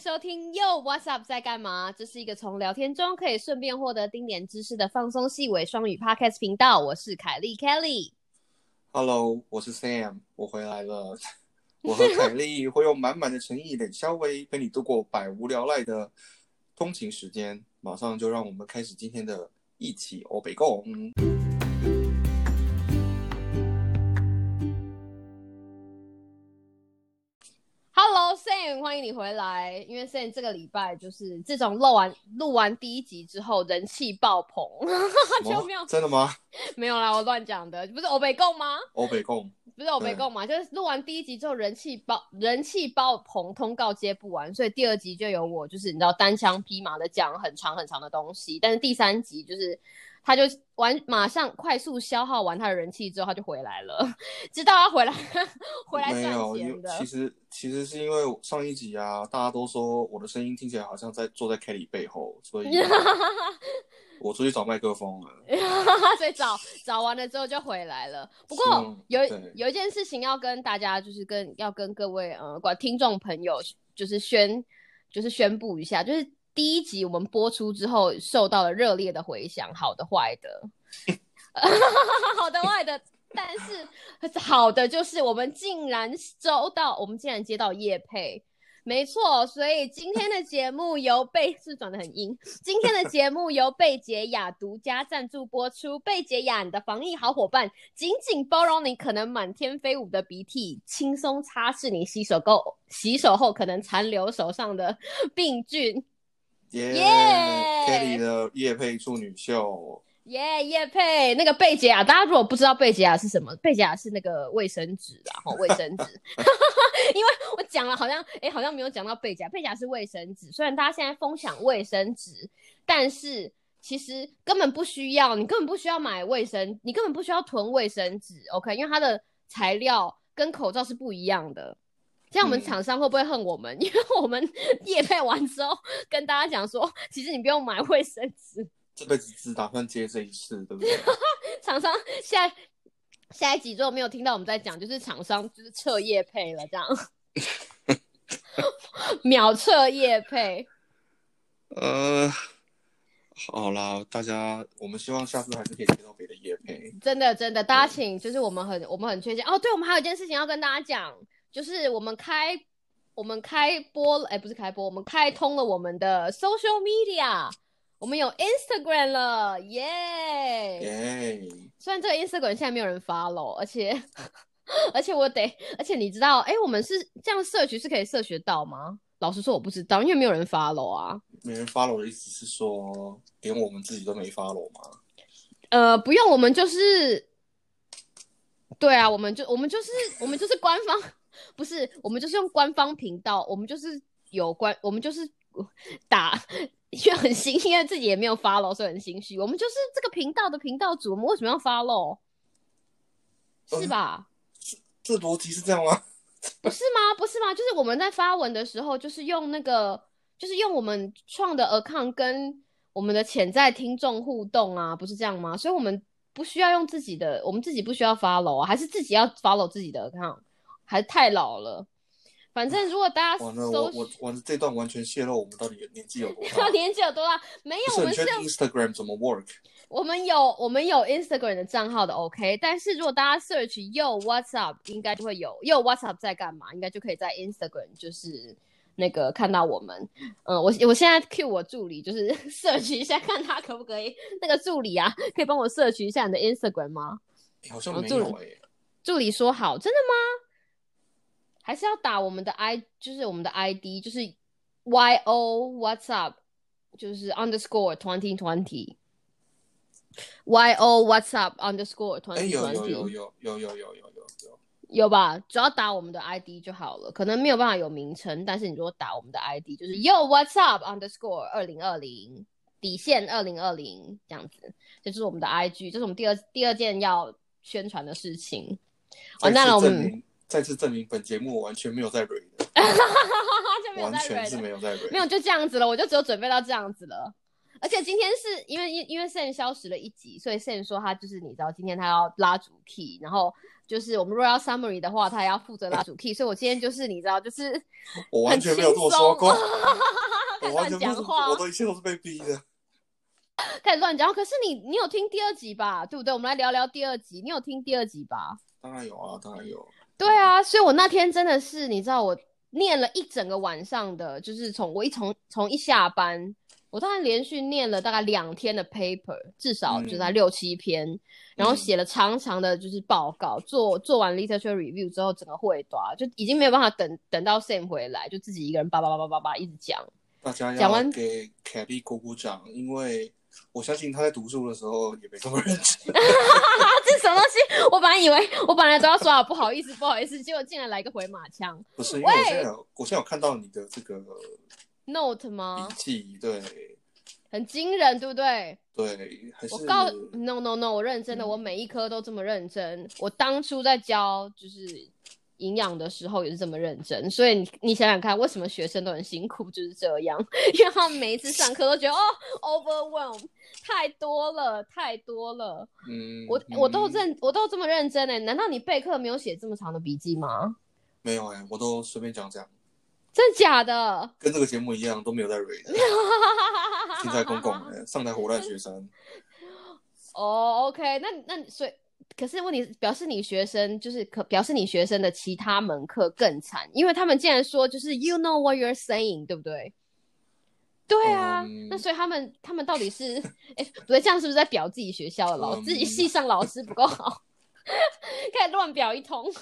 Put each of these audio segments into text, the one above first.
收听 Yo What's Up 在干嘛？这是一个从聊天中可以顺便获得丁点知识的放松细微双语 Podcast 频道。我是凯莉 Kelly。Hello，我是 Sam，我回来了。我和凯莉会用满满的诚意、冷笑微陪你度过百无聊赖的通勤时间。马上就让我们开始今天的一起欧北共。Sam，欢迎你回来。因为 Sam 这个礼拜就是自从录完录完第一集之后，人气爆棚，就没有真的吗？没有啦，我乱讲的，不是欧北共吗？欧北共，不是欧北共嘛，就是录完第一集之后人气爆人气爆棚，通告接不完，所以第二集就有我，就是你知道单枪匹马的讲很长很长的东西，但是第三集就是他就完马上快速消耗完他的人气之后，他就回来了，知道他回来 回来赚钱的为其。实其实是因为上一集啊，大家都说我的声音听起来好像在坐在 Kelly 背后，所以 我出去找麦克风了。所以找找完了之后就回来了。不过有对有一件事情要跟大家，就是跟要跟各位呃管听众朋友，就是宣就是宣布一下，就是第一集我们播出之后受到了热烈的回响，好的坏的，好的坏的。但是好的就是我们竟然收到，我们竟然接到叶配，没错，所以今天的节目由贝是转的很硬。今天的节目由贝洁雅独家赞助播出。贝洁雅，你的防疫好伙伴，紧紧包容你可能满天飞舞的鼻涕，轻松擦拭你洗手后洗手后可能残留手上的病菌。耶、耶 Kelly 的夜配处女秀，耶、叶配那个贝洁雅，大家如果不知道贝洁雅是什么，贝洁雅是那个卫生纸啊，吼，卫生纸。因为我讲了，好像哎、好像没有讲到贝洁雅，贝洁雅是卫生纸。虽然大家现在疯抢卫生纸，但是其实根本不需要，你根本不需要买卫生，你根本不需要囤卫生纸，OK？因为它的材料跟口罩是不一样的。这样我们嗯厂商会不会恨我们？因为我们 夜配完之后跟大家讲说，其实你不用买卫生纸，这辈子只打算接这一次，对不对？厂商下下一集如果没有听到我们在讲，就是厂商就是撤业配了，这样秒撤夜配。呃，好啦，大家，我们希望下次还是可以接到别的夜配。真的真的，大家请，就是我们很我们很缺钱哦。对，我们还有一件事情要跟大家讲，就是我们开我们开播了，哎，不是开播，我们开通了我们的 social media，我们有 Instagram 了，耶、耶、虽然这个 Instagram 现在没有人 follow，而且 而且我得，而且你知道，哎，我们是这样社群是可以社学到吗？老实说我不知道，因为没有人 follow 啊。没人 follow 的意思是说，连我们自己都没 follow 吗？呃，不用，我们就是，对啊，我们就我们就是我们就是官方，不是我们就是用官方频道，我们就是有关，我们就是打，因为很心，因为自己也没有 follow，所以很心虚。我们就是这个频道的频道主，我们为什么要 follow？是吧？这逻辑是这样吗？不是吗？不是吗？就是我们在发文的时候，就是用那个，就是用我们创的 account 跟我们的潜在听众互动啊，不是这样吗？所以我们不需要用自己的，我们自己不需要 follow 啊，还是自己要 follow 自己的 account，还太老了。反正如果大家搜我我完这段完全泄露我们到底年纪有多大。年纪有多大？没有，我们是用 Instagram 怎么 work？我们有我们有 Instagram 的账号的 OK，但是如果大家 search Yo WhatsApp，应该就会有 Yo WhatsApp 在干嘛，应该就可以在 Instagram 就是那个看到我们。嗯，我我现在 cue 我助理就是 search 一下，看他可不可以。那个助理啊，可以帮我 search 一下你的 Instagram 吗？欸好像我助没有哎、助理说好，真的吗？还是要打我们的 i，就是我们的 ID，就是 Y O What's Up，就是 underscore twenty twenty。Y O What's Up underscore 哎、twenty 有有 twenty 有有有有有有有有，有吧？只要打我们的 ID 就好了，可能没有办法有名称，但是你如果打我们的 ID，就是 Yo What's Up underscore 二零二零底线二零二零这样子，这就是我们的 IG，这是我们第二第二件要宣传的事情。完蛋了，我们再次证明本节目完全没有在蕊的，完全是没有在蕊。没有就这样子了，我就只有准备到这样子了。而且今天是因为因因为 Sen 消失了一集，所以 Sen 说他就是你知道今天他要拉主 key，然后就是我们如果要 summary 的话，他也要负责拉主 key，所以我今天就是你知道就是我完全没有这么说过，开 我完全不是，始乱讲话我，都一切都是被逼的。开始乱讲话。可是你你有听第二集吧？对不对？我们来聊聊第二集，你有听第二集吧？当然有啊，当然有。对啊，所以我那天真的是，你知道，我念了一整个晚上的，就是从我一从从一下班，我大概连续念了大概两天的 paper，至少就在嗯六七篇，然后写了长长的就是报告，做做完 literature review 之后，整个会短就已经没有办法等等到 Sam 回来，就自己一个人叭叭叭叭叭叭一直讲。大家要讲完给凯莉鼓鼓掌，因为我相信他在读书的时候也没这么认真。啊，这什么东西？我本来以为我本来都要说好不好意思不好意思，结果竟然来个回马枪不是，因为我现在有，我现在有看到你的这个 note 吗笔？记，对很惊人，对不对？对，还是我告 no no no，我认真的，嗯我每一科都这么认真。我当初在教就是营养的时候也是这么认真，所以你你想想看，为什么学生都很辛苦，就是这样，因为他们每一次上课都觉得哦 overwhelm 太多了，太多了。嗯，我我都嗯认我都这么认真哎，难道你备课没有写这么长的笔记吗？没有哎、我都随便讲讲，真的假的？跟这个节目一样，都没有在 read 的。现在公共的上台活烂学生，哦、o k 那那所以，可是问题是表示你学生就是可表示你学生的其他门课更惨，因为他们竟然说就是 you know what you're saying，对不对？对啊，嗯那所以他们他们到底是 哎，不对，这样是不是在表自己学校的老、嗯自己系上老师不够好，开始乱表一通？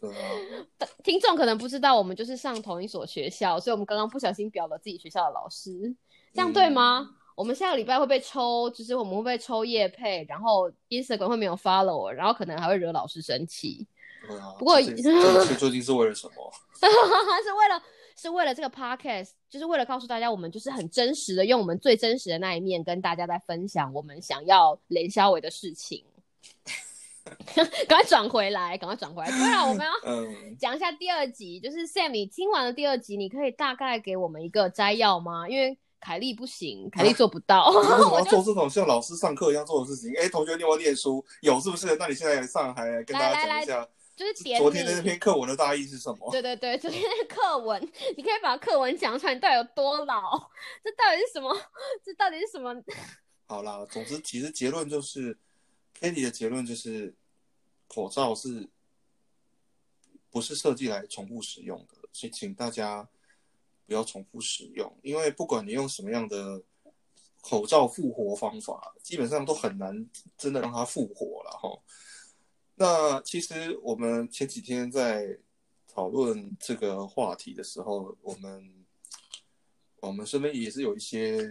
对啊，听众可能不知道，我们就是上同一所学校，所以我们刚刚不小心表了自己学校的老师，这样对吗？我们下个礼拜会被抽，就是我们会被抽叶配，然后 Instagram 会没有 follow，然后可能还会惹老师生气，啊。不过这这一切究竟是为了什么？是为了是为了这个 podcast，就是为了告诉大家，我们就是很真实的用我们最真实的那一面跟大家在分享我们想要连消伟的事情。赶快转回来，赶快转回来。对了，我们要嗯，讲一下第二集，就是 Sam，你听完了第二集，你可以大概给我们一个摘要吗？因为凯莉不行，凯莉做不到。你为什么要做这种像老师上课一样做的事情？哎，同学，你有没有念书？有是不是？那你现在上来跟大家讲一下，就是点昨天的那。篇课文的大意是什么？对对对，昨天的课文，你可以把课文讲出来，你到底有多老？这到底是什么？这到底是什么？好啦，总之其实结论就是，Kitty 的结论就是，口罩是不是设计来重复使用的？所以请大家不要重复使用，因为不管你用什么样的口罩复活方法，基本上都很难真的让它复活了哈。那其实我们前几天在讨论这个话题的时候，我们我们身边也是有一些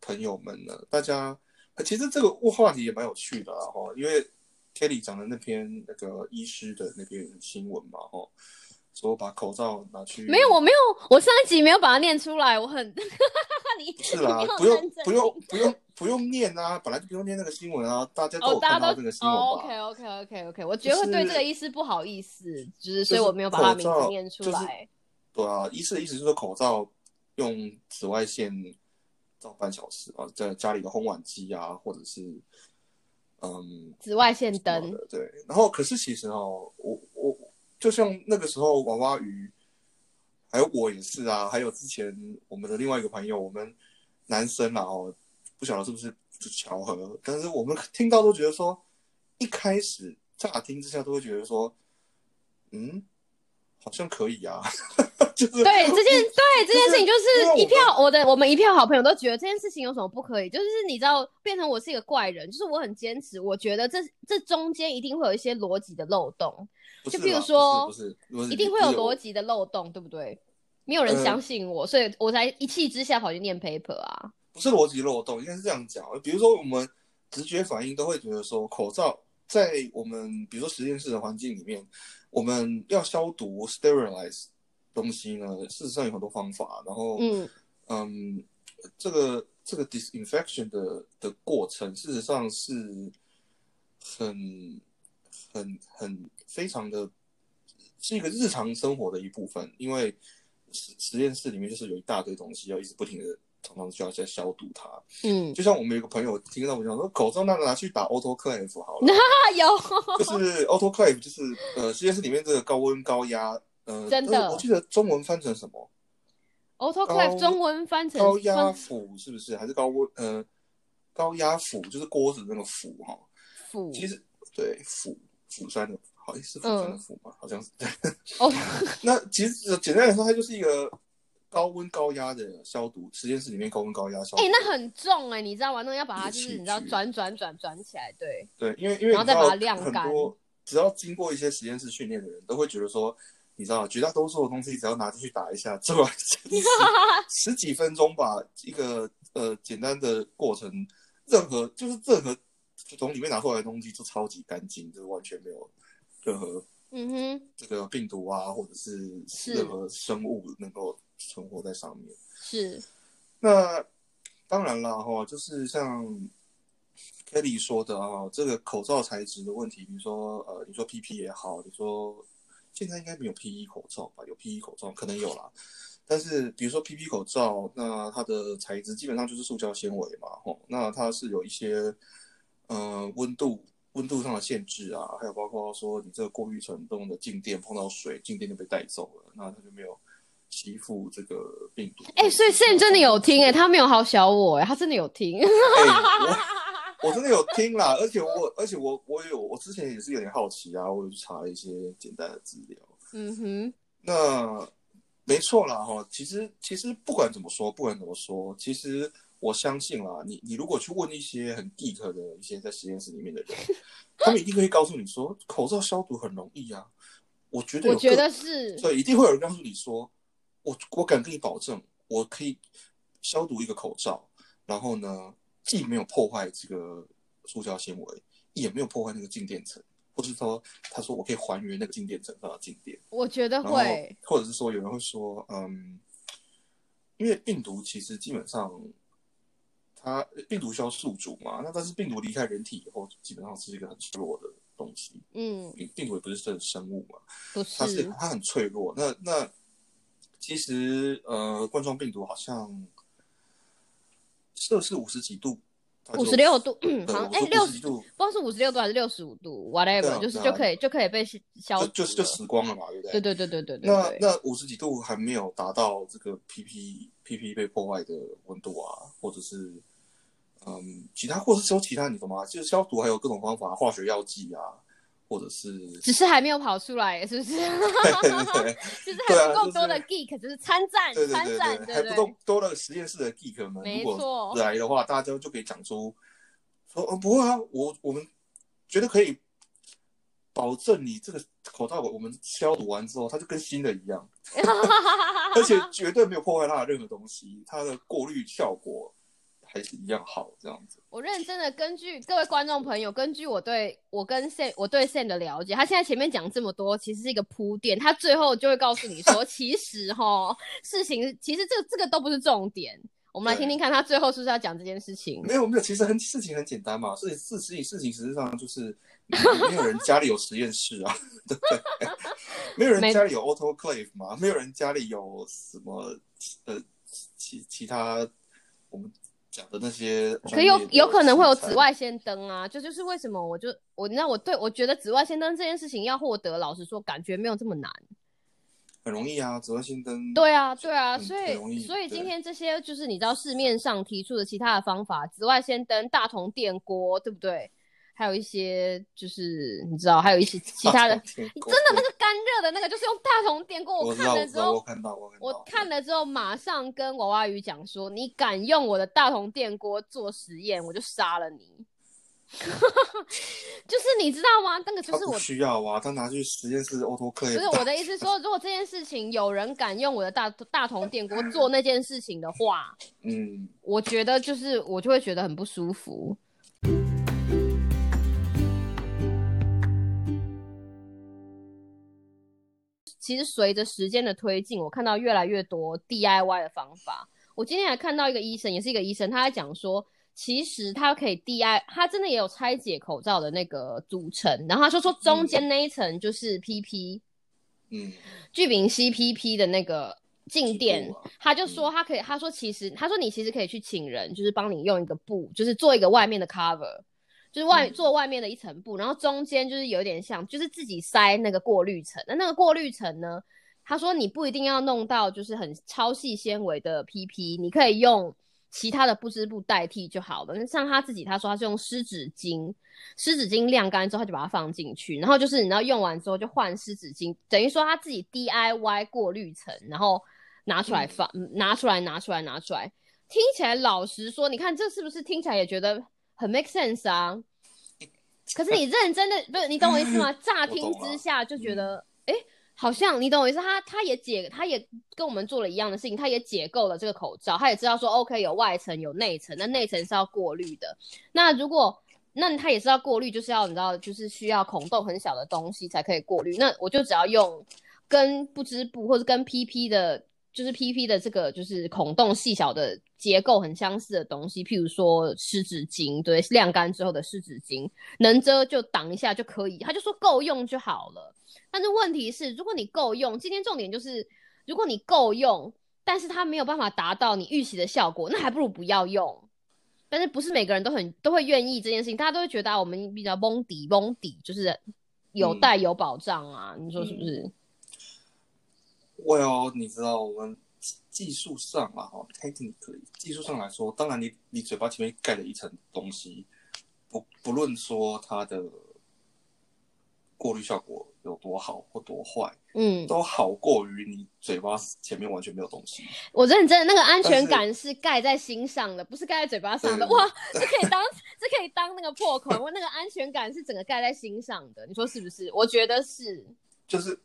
朋友们呢，大家其实这个话题也蛮有趣的哈，因为 Kelly 讲的那篇那个医师的那篇新闻嘛哈，说把口罩拿去没有，我没有，我上一集没有把它念出来，我很 你是啦你，要不用不用不用不用念啊，本来就不用念那个新闻啊，大家都看到这个新闻哦吧？，OK OK OK OK，我觉得会对这个医师不好意思，就是所以我没有把他名字念出就是来。对啊，医师的意思就是说口罩用紫外线照半小时啊，在家里的烘碗机啊，或者是嗯紫外线灯，对。然后可是其实哦，我我就像那个时候娃娃鱼，还有我也是啊，还有之前我们的另外一个朋友，我们男生啊哦，不晓得是不是巧合，但是我们听到都觉得说，一开始乍听之下都会觉得说，嗯，好像可以啊，就是对这件对这件事情，就是一票我的我们一票好朋友都觉得这件事情有什么不可以，就是你知道变成我是一个怪人，就是我很坚持，我觉得这这中间一定会有一些逻辑的漏洞，就譬如说一定会有逻辑的漏洞，对不对？没有人呃相信我，所以我才一气之下跑去念 paper 啊。不是逻辑漏洞，应该是这样讲。比如说，我们直觉反应都会觉得说，口罩在我们比如说实验室的环境里面，我们要消毒 sterilize 东西呢，事实上有很多方法。然后，嗯，嗯，这个这个 disinfection 的的过程，事实上是很很很非常的，是一个日常生活的一部分，因为实实验室里面就是有一大堆东西要一直不停的常常需要在消毒它。嗯，就像我们有个朋友听到我讲说，口罩那拿去打 autoclave 好了，那 有，就是 autoclave 就是呃实验室里面这个高温高压，呃，真的呃我记得中文翻成什么？autoclave 中文翻成高压釜是不是？还是高温呃高压釜？就是锅子那个釜哈。釜其实对釜釜山的，好像是釜山的釜嘛，好像是对。哦，那其实简单来说，它就是一个高温高压的消毒，实验室里面高温高压消毒。哎、那很重哎、你知道吗？那个要把它就是你知道转转转转起来，对，对，因为因为然后再把它晾干很多只要经过一些实验室训练的人，都会觉得说，你知道，绝大多数的东西只要拿进去打一下，做完十十几分钟吧，一个呃简单的过程，任何就是任何从里面拿出来的东西就超级干净，就是完全没有任何嗯哼，这个病毒啊，或者是是任何生物能够存活在上面。是，那当然了哈，就是像 Kelly 说的啊，这个口罩材质的问题，比如说呃，你说 PP 也好，你说现在应该没有 PE 口罩吧？有 PE 口罩可能有啦，但是比如说 PP 口罩，那它的材质基本上就是塑胶纤维嘛，吼，那它是有一些呃温度。温度上的限制啊，还有包括说你这个过滤程中的静电碰到水，静电就被带走了，那它就没有吸附这个病毒。哎、所以 Sam 真的有听哎、他没有好小我哎、他真的有听，哎我 我真的有听啦，而且我而且我我有我之前也是有点好奇啊，我有去查了一些简单的资料。嗯哼，那没错啦哈，其实其实不管怎么说，不管怎么说，其实我相信啦，你你如果去问一些很 geek 的一些在实验室里面的人，他们一定可以告诉你说，口罩消毒很容易啊。我觉得有我觉个得是，对，一定会有人告诉你说，我我敢跟你保证，我可以消毒一个口罩，然后呢，既没有破坏这个塑胶纤维，也没有破坏那个静电层，或是说，他说我可以还原那个静电层上的静电，我觉得会，或者是说有人会说，嗯，因为病毒其实基本上。它病毒需要宿主嘛？那但是病毒离开人体以后，基本上是一个很弱的东西。嗯，病病毒也不是真的生物嘛，不是它是是，它很脆弱。那那其实呃，冠状病毒好像摄氏五十几度，五十六度，对好像哎六十，度不知道是五十六度还是六十五度，whatever，就是就可以就可以被消就就是就死光了嘛，对不对？对对对对对对那对，那五十几度还没有达到这个 PP PP 被破坏的温度啊，或者是嗯其他，或者是说其他，你懂吗？就是消毒还有各种方法，化学药剂啊，或者是只是还没有跑出来，是不是？就是还不够多的 geek，就是参战对对对参战，对，还不够多的实验室的 geek 们，没如果错。来的话，大家就可以讲出说，哦，不会啊，我我们觉得可以保证你这个口罩我们消毒完之后，它就跟新的一样，而且绝对没有破坏它的任何东西，它的过滤效果还是一样好，这样子。我认真的根据各位观众朋友，根据我对我跟 Sam 我对 Sam 的了解，他现在前面讲这么多，其实是一个铺垫，他最后就会告诉你说，其实哈事情其实这个这个都不是重点。我们来听听看，他最后是不是要讲这件事情？没有没有，其实很事情很简单嘛，事事事情事情实际上就是没没有人家里有实验室啊，对不对？没有人家里有 autoclave 嘛，没有人家里有什么呃其其他我们讲的那些可有有可能会有紫外线灯啊，这就是为什么我就我那我对我觉得紫外线灯这件事情要获得，老实说感觉没有这么难。很容易啊，紫外线灯对啊，对啊，嗯所以所以今天这些就是你知道市面上提出的其他的方法，紫外线灯、大同电锅，对不对？还有一些就是你知道，还有一些其他的，真真的那个干热的那个就是用大铜电锅，我看了之后。我看到我看了之后，马上跟娃娃鱼讲说：“你敢用我的大铜电锅做实验，我就杀了你。”就是你知道吗？那个就是我需要啊，他拿去实验室 autoclave 不是我的意思说，如果这件事情有人敢用我的大大铜电锅做那件事情的话，嗯，我觉得就是我就会觉得很不舒服。其实随着时间的推进，我看到越来越多 DIY 的方法。我今天还看到一个医生，也是一个医生，他在讲说，其实他可以 DI，他真的也有拆解口罩的那个组成，然后他就说中间那一层就是 PP，嗯聚丙烯 PP 的那个静电啊，他就说他可以，他说其实他说你其实可以去请人，就是帮你用一个布，就是做一个外面的 cover，就是外、嗯做外面的一层布，然后中间就是有点像，就是自己塞那个过滤层。那那个过滤层呢，他说你不一定要弄到就是很超细纤维的 PP，你可以用其他的不织布代替就好了。那像他自己，他说他是用湿纸巾，湿纸巾晾干之后他就把它放进去，然后就是你知道用完之后就换湿纸巾，等于说他自己 DIY 过滤层，然后拿出来放，嗯拿出来拿出来拿出来，听起来老实说，你看这是不是听起来也觉得很 make sense 啊？可是你认真的不是你懂我意思吗？乍听之下就觉得，哎、好像你懂我意思，他他也解，他也跟我们做了一样的事情，他也解构了这个口罩，他也知道说，OK 有外层有内层，那内层是要过滤的。那如果那他也是要过滤，就是要你知道，就是需要孔洞很小的东西才可以过滤。那我就只要用跟不织布或者跟 PP 的，就是 PP 的这个就是孔洞细小的结构很相似的东西，譬如说湿纸巾，对，晾干之后的湿纸巾，能遮就挡一下就可以。他就说够用就好了。但是问题是，如果你够用，今天重点就是，如果你够用，但是它没有办法达到你预期的效果，那还不如不要用。但是不是每个人都很都会愿意这件事情，大家都会觉得啊，我们比较蒙底蒙底，就是有带有保障啊，你说是不是？Well，你知道我们技术上啊，哈，technically 技术上来说，当然你你嘴巴前面盖了一层东西，不不论说它的过滤效果有多好或多坏，嗯，都好过于你嘴巴前面完全没有东西。我认真的那个安全感是盖在心上的，不是盖在嘴巴上的。哇，这可以当这可以当那个破口，我那个安全感是整个盖在心上的，你说是不是？我觉得是。就是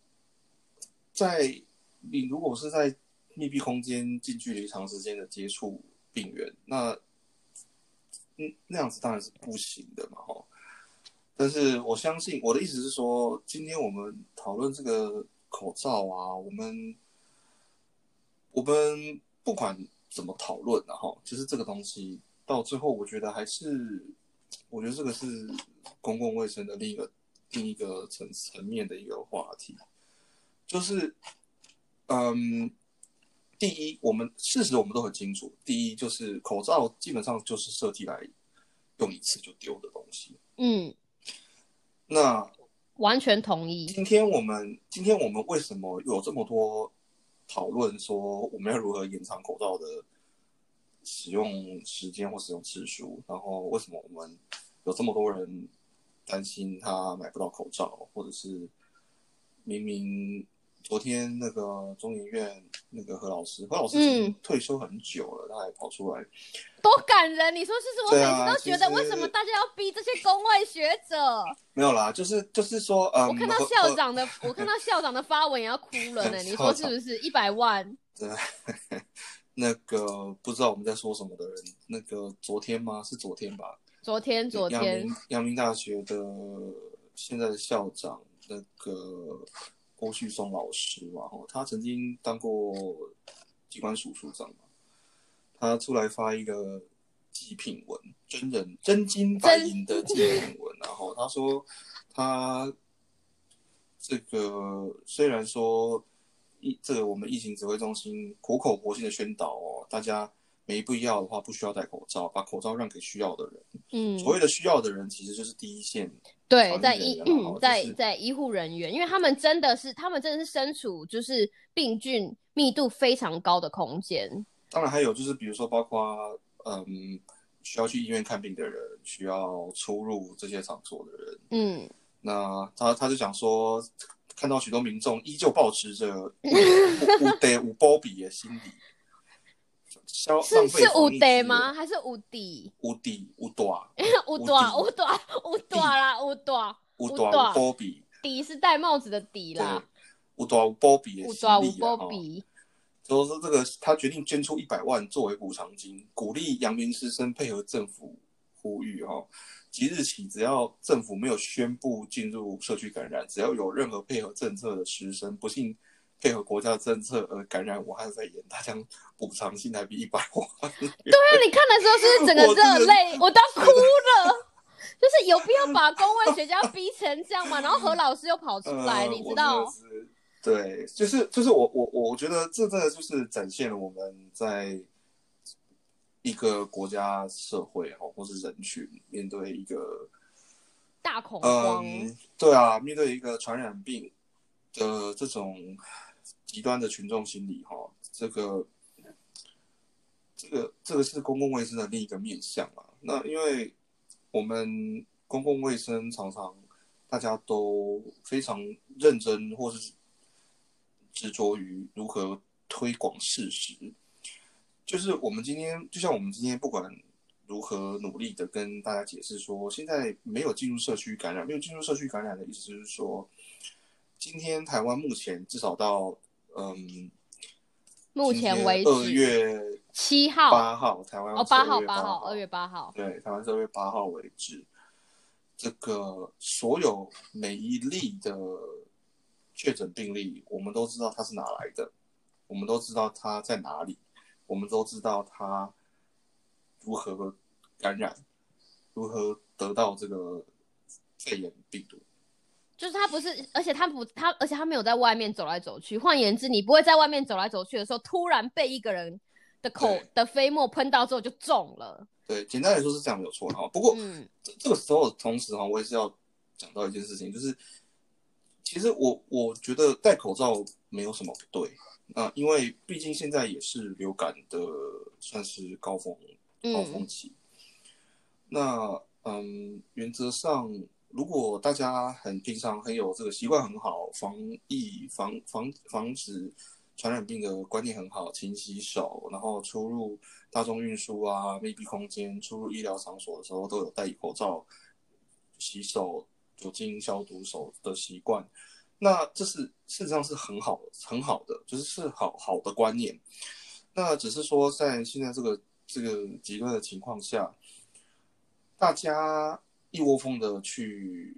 在你如果是在密闭空间近距离长时间的接触病源，那嗯那样子当然是不行的嘛，哈。但是我相信我的意思是说，今天我们讨论这个口罩啊，我们我们不管怎么讨论然后就是这个东西到最后，我觉得还是，我觉得这个是公共卫生的另一个另一个层层面的一个话题，就是，嗯，第一，我们事实我们都很清楚，第一就是口罩基本上就是设计来用一次就丢的东西。嗯，那完全同意。今天我们今天我们为什么有这么多讨论说我们要如何延长口罩的使用时间或使用次数？然后为什么我们有这么多人担心他买不到口罩，或者是明明昨天那个中研院那个何老师，何老师退休很久了，他还跑出来，多感人！你说是不是？我每次都觉得，为什么大家要逼这些工位学者？没有啦，就是就是说，嗯，我看到校长的，我看到校长的发文也要哭了呢。你说是不是？一百万，对，那个不知道我们在说什么的人，那个昨天吗？是昨天吧？昨天昨阳天明阳明大学的现在的校长那个郭旭松老师嘛，哦，他曾经当过机关署署长嘛，他出来发一个祭品文，真人真金白银的祭品文，然后他说他这个虽然说疫这个我们疫情指挥中心苦口婆心的宣导哦，大家没必要的话不需要戴口罩，把口罩让给需要的人。嗯，所谓的需要的人，其实就是第一线对，在医 在就是在医护人员，因为他们真的是，他们真的是身处就是病菌密度非常高的空间。当然还有就是，比如说包括嗯，需要去医院看病的人，需要出入这些场所的人，嗯，那他他就讲说，看到许多民众依旧保持着 五五得五波比的心理，消是是五防疫资 day 源吗？？还是五 D？五底五多五五大 底五大五大啦，五大五多五大五波比，底是戴帽子的底啦，，五多五波比的五心理啊，大五波哦比。所以说这个他决定捐出一百万作为补偿金，鼓励阳明师生配合政府呼吁哈、即日起，只要政府没有宣布进入社区感染，只要有任何配合政策的师生不幸配合国家政策而感染武汉肺炎，他将补偿新台币一百万。对啊，你看的时候是不是整个 热泪，我都哭了。就是有必要把公卫学家逼成这样吗？然后何老师又跑出来，呃你知道对，就是就是我我我觉得这真的就是展现了我们在一个国家社会哦，或是人群面对一个大恐慌。嗯，对啊，面对一个传染病的这种极端的群众心理哈，这个这个这个是公共卫生的另一个面向啊。那因为我们公共卫生常常大家都非常认真，或是执着于如何推广事实。就是我们今天，就像我们今天不管如何努力的跟大家解释说，现在没有进入社区感染，没有进入社区感染的意思就是说，今天台湾目前至少到嗯，目前为止二月七号八号，台湾哦，八号号八号，二月八号，对，台湾是二月八号为止，这个所有每一例的确诊病例，我们都知道它是哪来的，我们都知道它在哪里，我们都知道它如何感染，如何得到这个肺炎病毒。就是他不是，而且他不他，而且他没有在外面走来走去。换言之，你不会在外面走来走去的时候，突然被一个人的口的飞沫喷到之后就中了。对，简单来说是这样没有错哈。不过，嗯这这个时候同时哈，我也是要讲到一件事情，就是其实我我觉得戴口罩没有什么不对啊、因为毕竟现在也是流感的算是高峰高峰嗯期。那嗯，原则上，如果大家很平常很有这个习惯很好，防疫防防防止传染病的观念很好，勤洗手，然后出入大众运输啊、密闭空间、出入医疗场所的时候都有戴口罩、洗手、酒精消毒手的习惯。那这是事实上是很好很好的，就是是好好的观念。那只是说在现在这个这个极端的情况下，大家一窝蜂的去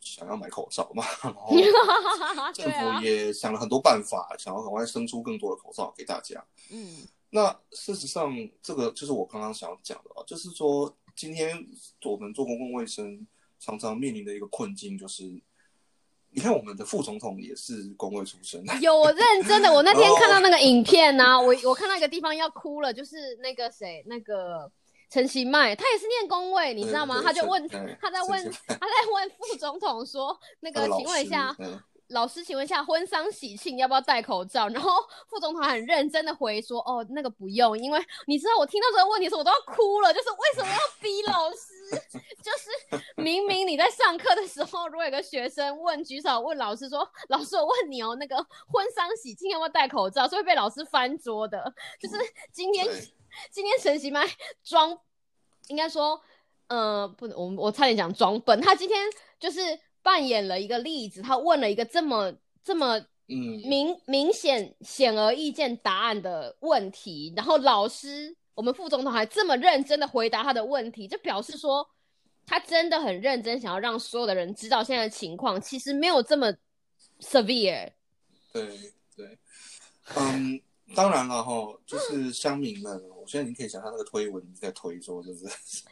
想要买口罩嘛，然后 政府，也想了很多办法，想要赶快生出更多的口罩给大家。嗯。那事实上，这个就是我刚刚想讲的啊，就是说，今天我们做公共卫生常常面临的一个困境，就是你看我们的副总统也是公卫出身，有我认真的，我那天看到那个影片呢、我我看到一个地方要哭了，就是那个谁，那个陈其迈，他也是念工位，你知道吗？他就问他在问他在问副总统说，那个请问一下老师，请问一下，婚丧喜庆要不要戴口罩？然后副总统很认真的回说：“哦，那个不用，因为你知道我听到这个问题的时候，我都要哭了。就是为什么要逼老师？就是明明你在上课的时候，如果有个学生问举手问老师说：‘老师，我问你哦，那个婚丧喜庆要不要戴口罩？’是会被老师翻桌的。就是今天对 今天陈其迈装，应该说，呃，不能，我我差点讲装笨。他今天就是扮演了一个例子，他问了一个这么这么嗯，明明显显而易见答案的问题，然后老师，我们副总统还这么认真的回答他的问题，就表示说他真的很认真，想要让所有的人知道现在的情况其实没有这么 severe。对对，嗯，当然了哈，就是乡民们，我现在你可以想象那个推文在推说，就是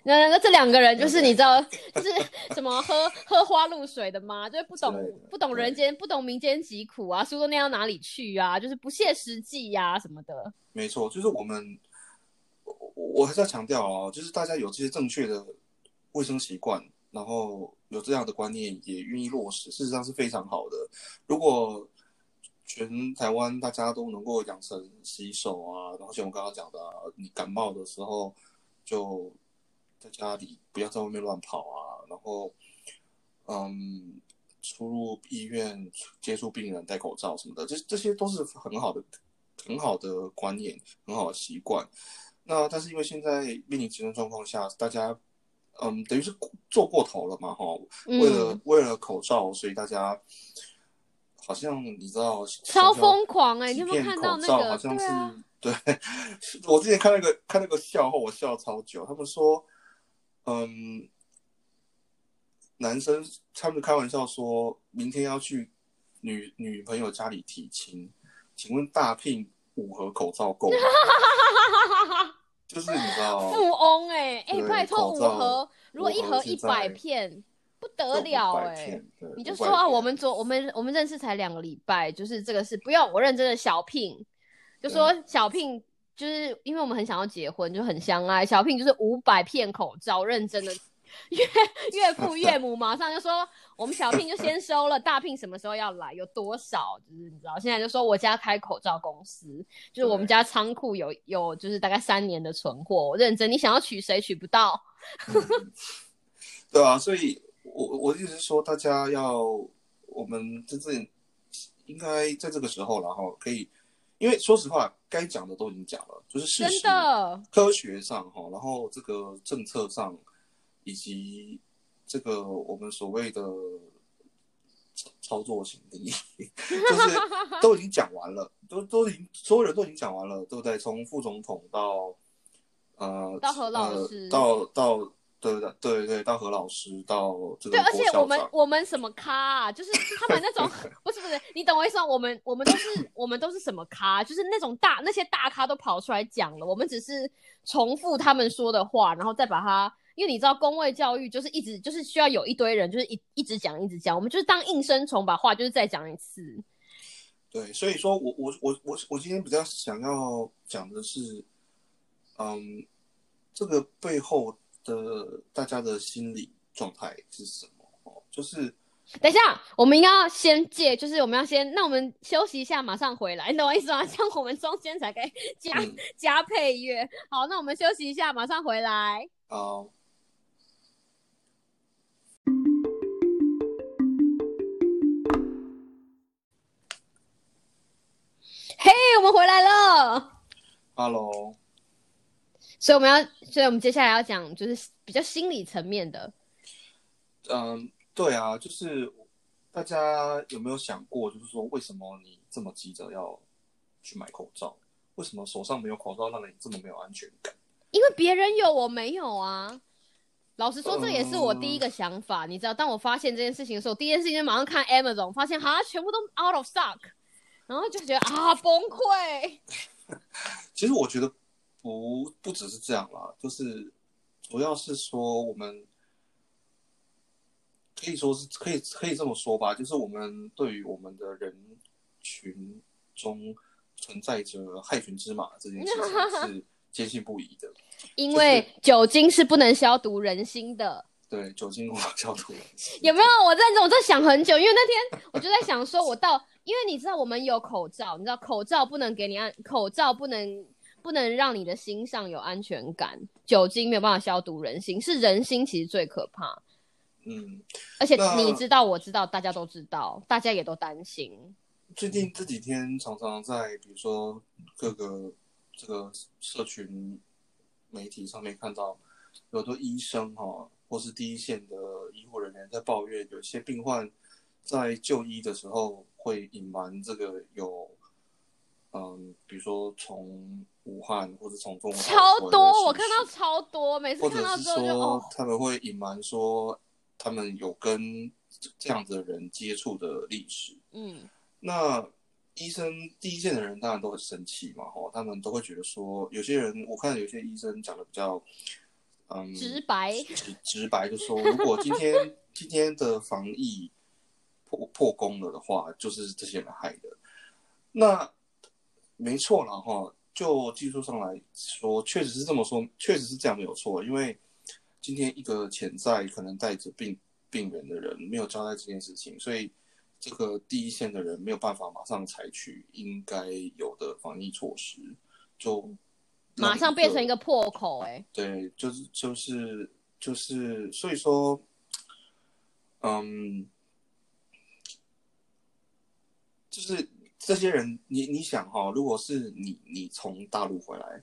那那这两个人就是你知道，就是什么喝喝花露水的吗？就是不懂不懂人间不懂民间疾苦啊，书都念到哪里去啊？就是不切实际呀、什么的。没错，就是我们，我我还是要强调哦，就是大家有这些正确的卫生习惯，然后有这样的观念，也愿意落实，事实上是非常好的。如果全台湾大家都能够养成洗手啊，然后像我刚刚讲的、啊，你感冒的时候就在家里不要在外面乱跑啊，然后嗯，出入医院接触病人戴口罩什么的，这这些都是很好的很好的观念，很好的习惯。那但是因为现在面临极端状况下，大家嗯等于是做过头了嘛，哈，为了、嗯，为了口罩，所以大家好像你知道超疯狂哎、几你有没有看到那个？好像对啊，是对，我之前看那个看那个笑话，我笑超久。他们说，嗯，男生他们开玩笑说，明天要去女女朋友家里提亲，请问大聘五盒口罩够吗？就是你知道，富翁哎、哎、对拜托五盒，如果一盒盒一百片，不得了哎！你就说啊，我们昨我们我们认识才两个礼拜，就是这个是不用我认真的小聘，就说小聘就是因为我们很想要结婚，就很相爱，小聘就是五百片口罩，认真的。岳岳父岳母马上就说：“我们小聘就先收了，大聘什么时候要来？有多少？就是你知道，现在就说我家开口罩公司，就是我们家仓库有有，就是大概三年的存货。我认真，你想要娶谁娶不到？对啊，所以我我意思是说，大家要我们真正应该在这个时候，然后可以，因为说实话，该讲的都已经讲了，就是事实、科学上哈，然后这个政策上。”以及这个我们所谓的操操作型的，就是 都已经讲完了，都都已经所有人都已经讲完了，对不对？从副总统到呃到何老师，到到对对对对，到何老师到这个对，而且我们我们什么咖啊？就是他们那种 不是不是，你懂我意思吗？我们我们都是我们都是什么咖？就是那种大那些大咖都跑出来讲了，我们只是重复他们说的话，然后再把它。因为你知道，公卫教育就是一直就是需要有一堆人，就是一一直讲一直讲，我们就是当应声虫，把话就是再讲一次。对，所以说我我我我我今天比较想要讲的是，嗯，这个背后的大家的心理状态是什么？哦，就是等一下，我们应该要先借，就是我们要先，那我们休息一下，马上回来，你懂我意思吗？这样我们中间才可以加加配乐。好，那我们休息一下，马上回来。好。嘿，我们回来了。Hello。所以我们要，所以我们接下来要讲，就是比较心理层面的。嗯，对啊，就是大家有没有想过，就是说，为什么你这么急着要去买口罩？为什么手上没有口罩，让你这么没有安全感？因为别人有，我没有啊。老实说，这也是我第一个想法。你知道，当我发现这件事情的时候，第一件事情就马上看 Amazon，发现哈，全部都 out of stock。然后就觉得啊崩溃。其实我觉得不不只是这样啦，就是主要是说我们可以说是可以可以这么说吧，就是我们对于我们的人群中存在着害群之马这件事情 是坚信不疑的。因为酒精是不能消毒人心的。对，酒精无法消毒。有没有？我认真，我在想很久，因为那天我就在想说，我到。因为你知道我们有口罩，你知道口罩不能给你按，口罩不能不能让你的心上有安全感，酒精没有办法消毒人心，是人心其实最可怕。嗯，而且你知道，我知道，大家都知道，大家也都担心。最近这几天常常在比如说各个这个社群媒体上面看到，有的医生哈，或是第一线的医护人员在抱怨，有些病患在就医的时候。会隐瞒这个有，嗯，比如说从武汉或者从中国超多，我看到超多，每次看到之后就他们会隐瞒说他们有跟这样子的人接触的历史。嗯，那医生第一线的人当然都很生气嘛，吼，他们都会觉得说，有些人我看有些医生讲的比较，嗯，直白，直直白就说，如果今天 今天的防疫。破破功了的话，就是这些人害的。那没错了哈，就技术上来说，确实是这么说，确实是这样没有错。因为今天一个潜在可能带着病病人的人没有交代这件事情，所以这个第一线的人没有办法马上采取应该有的防疫措施，就马上变成一个破口。哎，对，就是就是就是，所以说，嗯。就是这些人，你你想哈，如果是你，你从大陆回来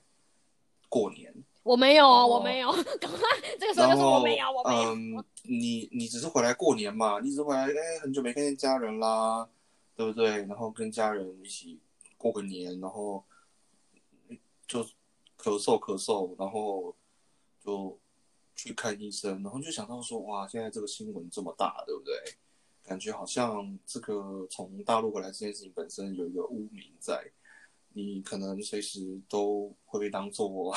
过年，我没有，我没有，赶快这个时候就说我没有，我没有。嗯，你你只是回来过年嘛，你只是回来，哎，很久没看见家人啦，对不对？然后跟家人一起过个年，然后就咳嗽咳嗽，然后就去看医生，然后就想到说，哇，现在这个新闻这么大，对不对？感觉好像这个从大陆回来这件事情本身有一个污名在，你可能随时都会被当做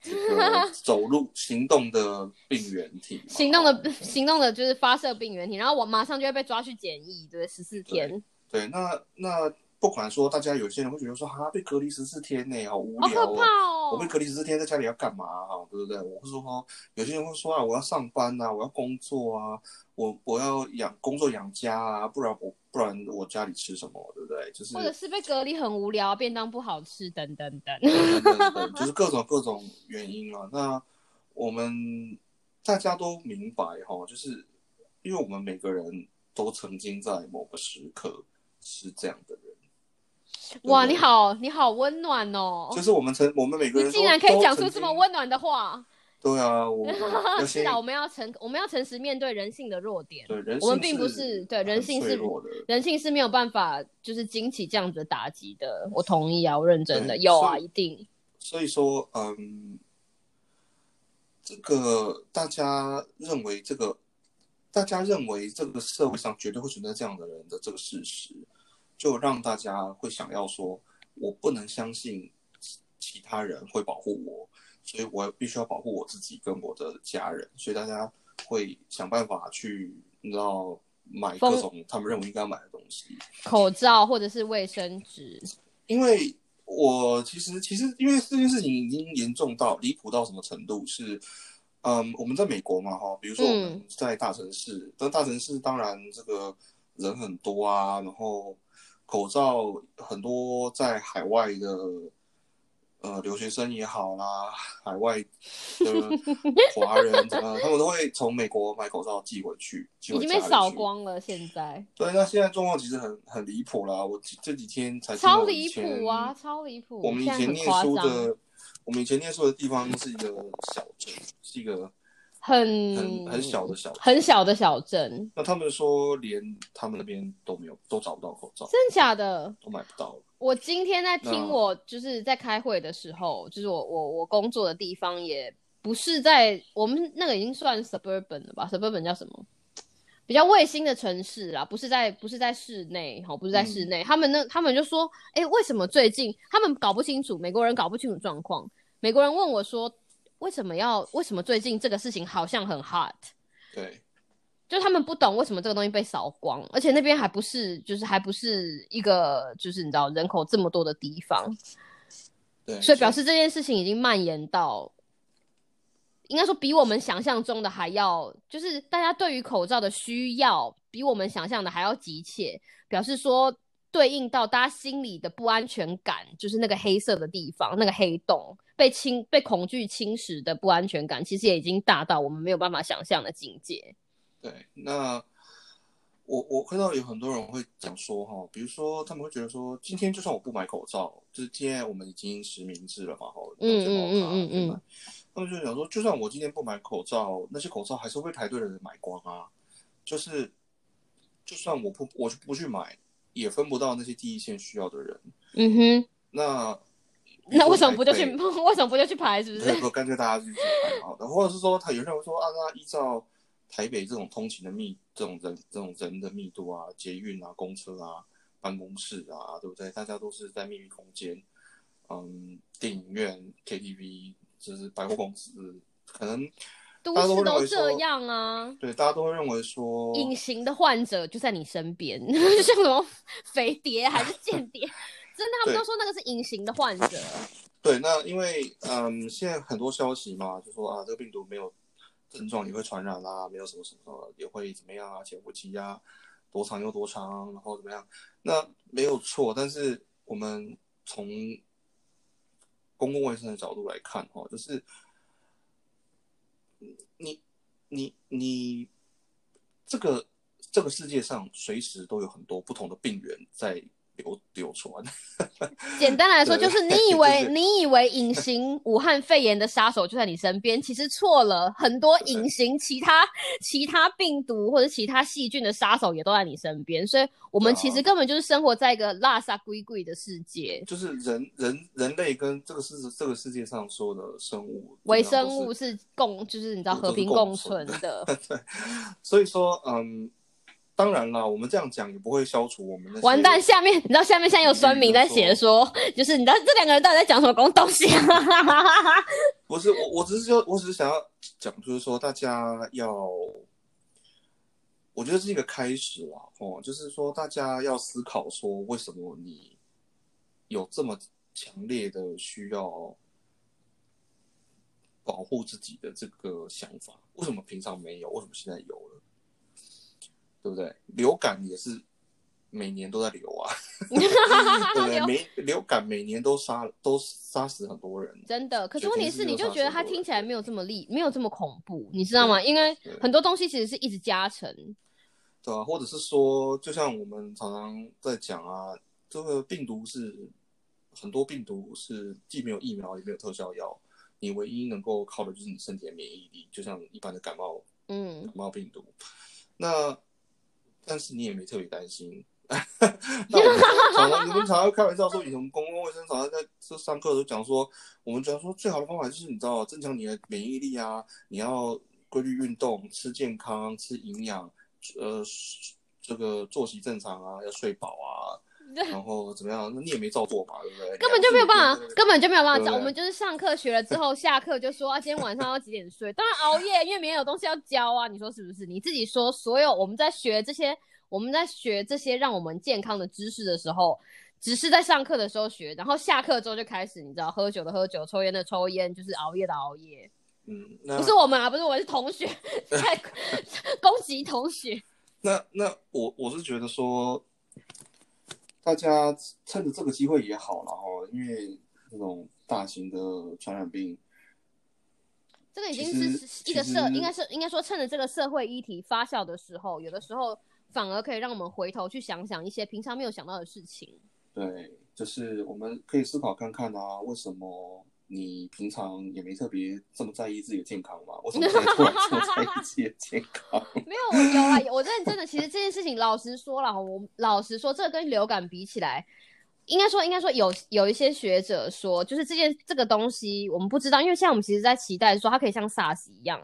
这个 走路行动的病原体，行动的 行动的就是发射病原体，然后我马上就会被抓去检疫，对，十四天，对，那那不管说大家有些人会觉得说，哈，被隔离十四天呢，好无聊哦。好可怕哦！我被隔离十四天，在家里要干嘛啊？对不对？我会说，有些人会说啊，我要上班啊，我要工作啊，我我要养工作养家啊，不然我不然我家里吃什么？对不对？就是或者是被隔离很无聊，便当不好吃，等等等。等等等，就是各种各种原因啊。那我们大家都明白哈，就是因为我们每个人都曾经在某个时刻是这样的人。哇，你好，你好温暖哦！就是我们曾我们每个人你竟然可以讲出这么温暖的话。对啊，我 要是先啊，我们要诚，我们要诚实面对人性的弱点。对人性我们并不是对人性是人性是没有办法就是经起这样子的打击的。我同意啊，我认真的有啊，一定。所以说，嗯，这个大家认为这个，大家认为这个社会上绝对会存在这样的人的这个事实，就让大家会想要说，我不能相信其其他人会保护我，所以我必须要保护我自己跟我的家人，所以大家会想办法去，你知道，买各种他们认为应该买的东西。口罩或者是卫生纸，因为我其实其实因为这件事情已经严重到离谱到什么程度是，嗯，我们在美国嘛哈，比如说我们嗯。在大城市，但大城市当然这个人很多啊，然后口罩很多在海外的。呃，留学生也好啦，海外的 华人啊，他们都会从美国买口罩寄回去，寄已回家里经被扫。光了。现在对，那现在状况其实很很离谱啦。我这几天才超离谱啊，超离谱！我们以前念，书的，我们以前念书的地方是一个小镇，是一个很很很小的小镇。很小的小镇，那他们说连他们那边都没有，都找不到口罩，真假的？都买不到了。我今天在听我就是在开会的时候，就是我我我工作的地方也不是在我们那个已经算 suburban 了吧？suburban 叫什么？比较卫星的城市啦，不是在不是在室内，好，不是在室内。他们那他们就说，哎、为什么最近他们搞不清楚，美国人搞不清楚状况。美国人问我说，为什么要为什么最近这个事情好像很 hot？对，就他们不懂为什么这个东西被扫光，而且那边还不是，就是还不是一个，就是你知道人口这么多的地方，对，所以表示这件事情已经蔓延到，应该说比我们想象中的还要，就是大家对于口罩的需要比我们想象的还要急切，表示说对应到大家心里的不安全感，就是那个黑色的地方，那个黑洞被侵被恐惧侵蚀的不安全感，其实也已经大到我们没有办法想象的境界。对，那我我看到有很多人会讲说哈，比如说他们会觉得说，今天就算我不买口罩，就是今天我们已经实名制了嘛，哈，嗯嗯嗯嗯他们就想说，就算我今天不买口罩，那些口罩还是会排队的人买光啊。就是，就算我不我不去买，也分不到那些第一线需要的人。嗯哼。那那为什么不就去？为什么不就去排？是不是？不干脆大家去排好的，或者是说他有人会说啊，那依照台北这种通勤的密，这种人这种人的密度啊，捷运啊、公车啊、办公室啊，对不对？大家都是在密闭空间，嗯，电影院、KTV，就是百货公司，可能都市都这样啊。对大家都会认为说，隐形的患者就在你身边，就 像什么 飞碟还是间谍，真的，他们都说那个是隐形的患者。对，那因为嗯，现在很多消息嘛，就说啊，这个病毒没有症状也会传染啦、没有什么什么也会怎么样啊，潜伏期啊，多长又多长，然后怎么样？那没有错，但是我们从公共卫生的角度来看，哦，就是你你你这个这个世界上随时都有很多不同的病源在流流传。简单来说，对就是你以为就是你以为隐形武汉肺炎的杀手就在你身边，其实错了，很多隐形其他 其他病毒或者其他细菌的杀手也都在你身边，所以我们其实根本就是生活在一个拉萨龟龟的世界。就是人人人类跟这个世这个世界上所有的生物，微生物是共，就是你知道和平共存的。对，所以说，嗯，当然啦，我们这样讲也不会消除我们的完蛋，下面你知道下面现在有酸民在写说，就是你知道这两个人到底在讲什么公东西啊？不是我，我只是就我只是想要讲，就是说大家要，我觉得是一个开始啦，哦，就是说大家要思考说，为什么你有这么强烈的需要保护自己的这个想法？为什么平常没有？为什么现在有了？对不对？流感也是每年都在流啊，对不对？每流感每年都杀都杀死很多人，真的。可是问题是，你就觉得它听起来没有这么厉，没有这么恐怖，你知道吗？因为很多东西其实是一直加成，对啊，或者是说，就像我们常常在讲啊，这个病毒是很多病毒是既没有疫苗也没有特效药，你唯一能够靠的就是你身体的免疫力，就像一般的感冒，嗯，感冒病毒，那。但是你也没特别担心，那我们常常你们常常开玩笑说，以前公共卫生常常在这上课都讲说，我们讲说最好的方法就是你知道增强你的免疫力啊，你要规律运动，吃健康，吃营养，呃，这个作息正常啊，要睡饱啊。然后怎么样？那你也没照做嘛，对不对？根本就没有办法，根本就没有办法照。我们就是上课学了之后，下课就说啊，今天晚上要几点睡？当然熬夜，因为明天有东西要交啊。你说是不是？你自己说，所有我们在学这些，我们在学这些让我们健康的知识的时候，只是在上课的时候学，然后下课之后就开始，你知道，喝酒的喝酒，抽烟的抽烟，就是熬夜的熬夜。嗯，不是我们啊，不是我是同学 在攻击同学。那那我我是觉得说。大家趁着这个机会也好然后，因为那种大型的传染病，这个已经是一个社，应该是应该说趁着这个社会议题发酵的时候，有的时候反而可以让我们回头去想想一些平常没有想到的事情。对，就是我们可以思考看看啊，为什么？你平常也没特别这么在意自己的健康吗？我怎么突然这么在意自己的健康？没有，我有啊，我认真的。其实这件事情，老实说了，我老实说，这跟流感比起来，应该说，应该说有有一些学者说，就是这件这个东西，我们不知道，因为现在我们其实在期待说，它可以像 SARS 一样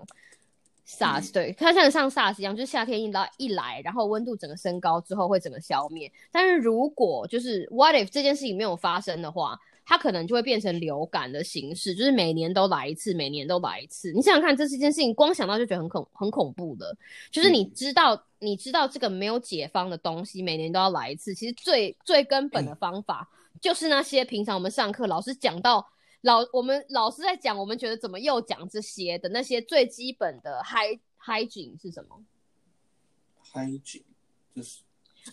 ，SARS 对，它像像 SARS 一样，就是夏天一到一来，然后温度整个升高之后会整个消灭。但是如果就是 What if 这件事情没有发生的话？它可能就会变成流感的形式，就是每年都来一次，每年都来一次。你想想看，这是一件事情，光想到就觉得很恐很恐怖的。就是你知道，你知道这个没有解方的东西，每年都要来一次。其实最最根本的方法，就是那些平常我们上课老师讲到老，我们老师在讲，我们觉得怎么又讲这些的那些最基本的 hy hygiene 是什么？hygiene 就是。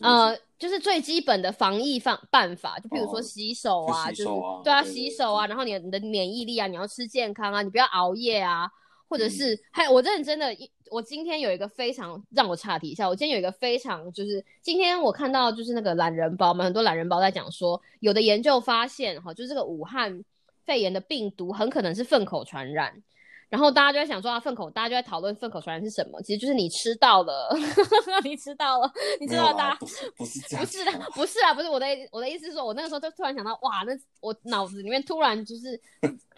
呃，就是最基本的防疫方办法，就譬如说洗手啊，就是对啊，洗手啊，然后你你的免疫力啊，你要吃健康啊，你不要熬夜啊，或者是还我认真的，我今天有一个非常让我岔题一下，我今天有一个非常就是今天我看到就是那个懒人包嘛，很多懒人包在讲说，有的研究发现哈，就是这个武汉肺炎的病毒很可能是粪口传染。然后大家就在想说啊，粪口，大家就在讨论粪口传染是什么？其实就是你吃到了，你吃到了，你知道大家不是不是不是的，不是啊，不是我的我的意思是说，我那个时候就突然想到，哇，那我脑子里面突然就是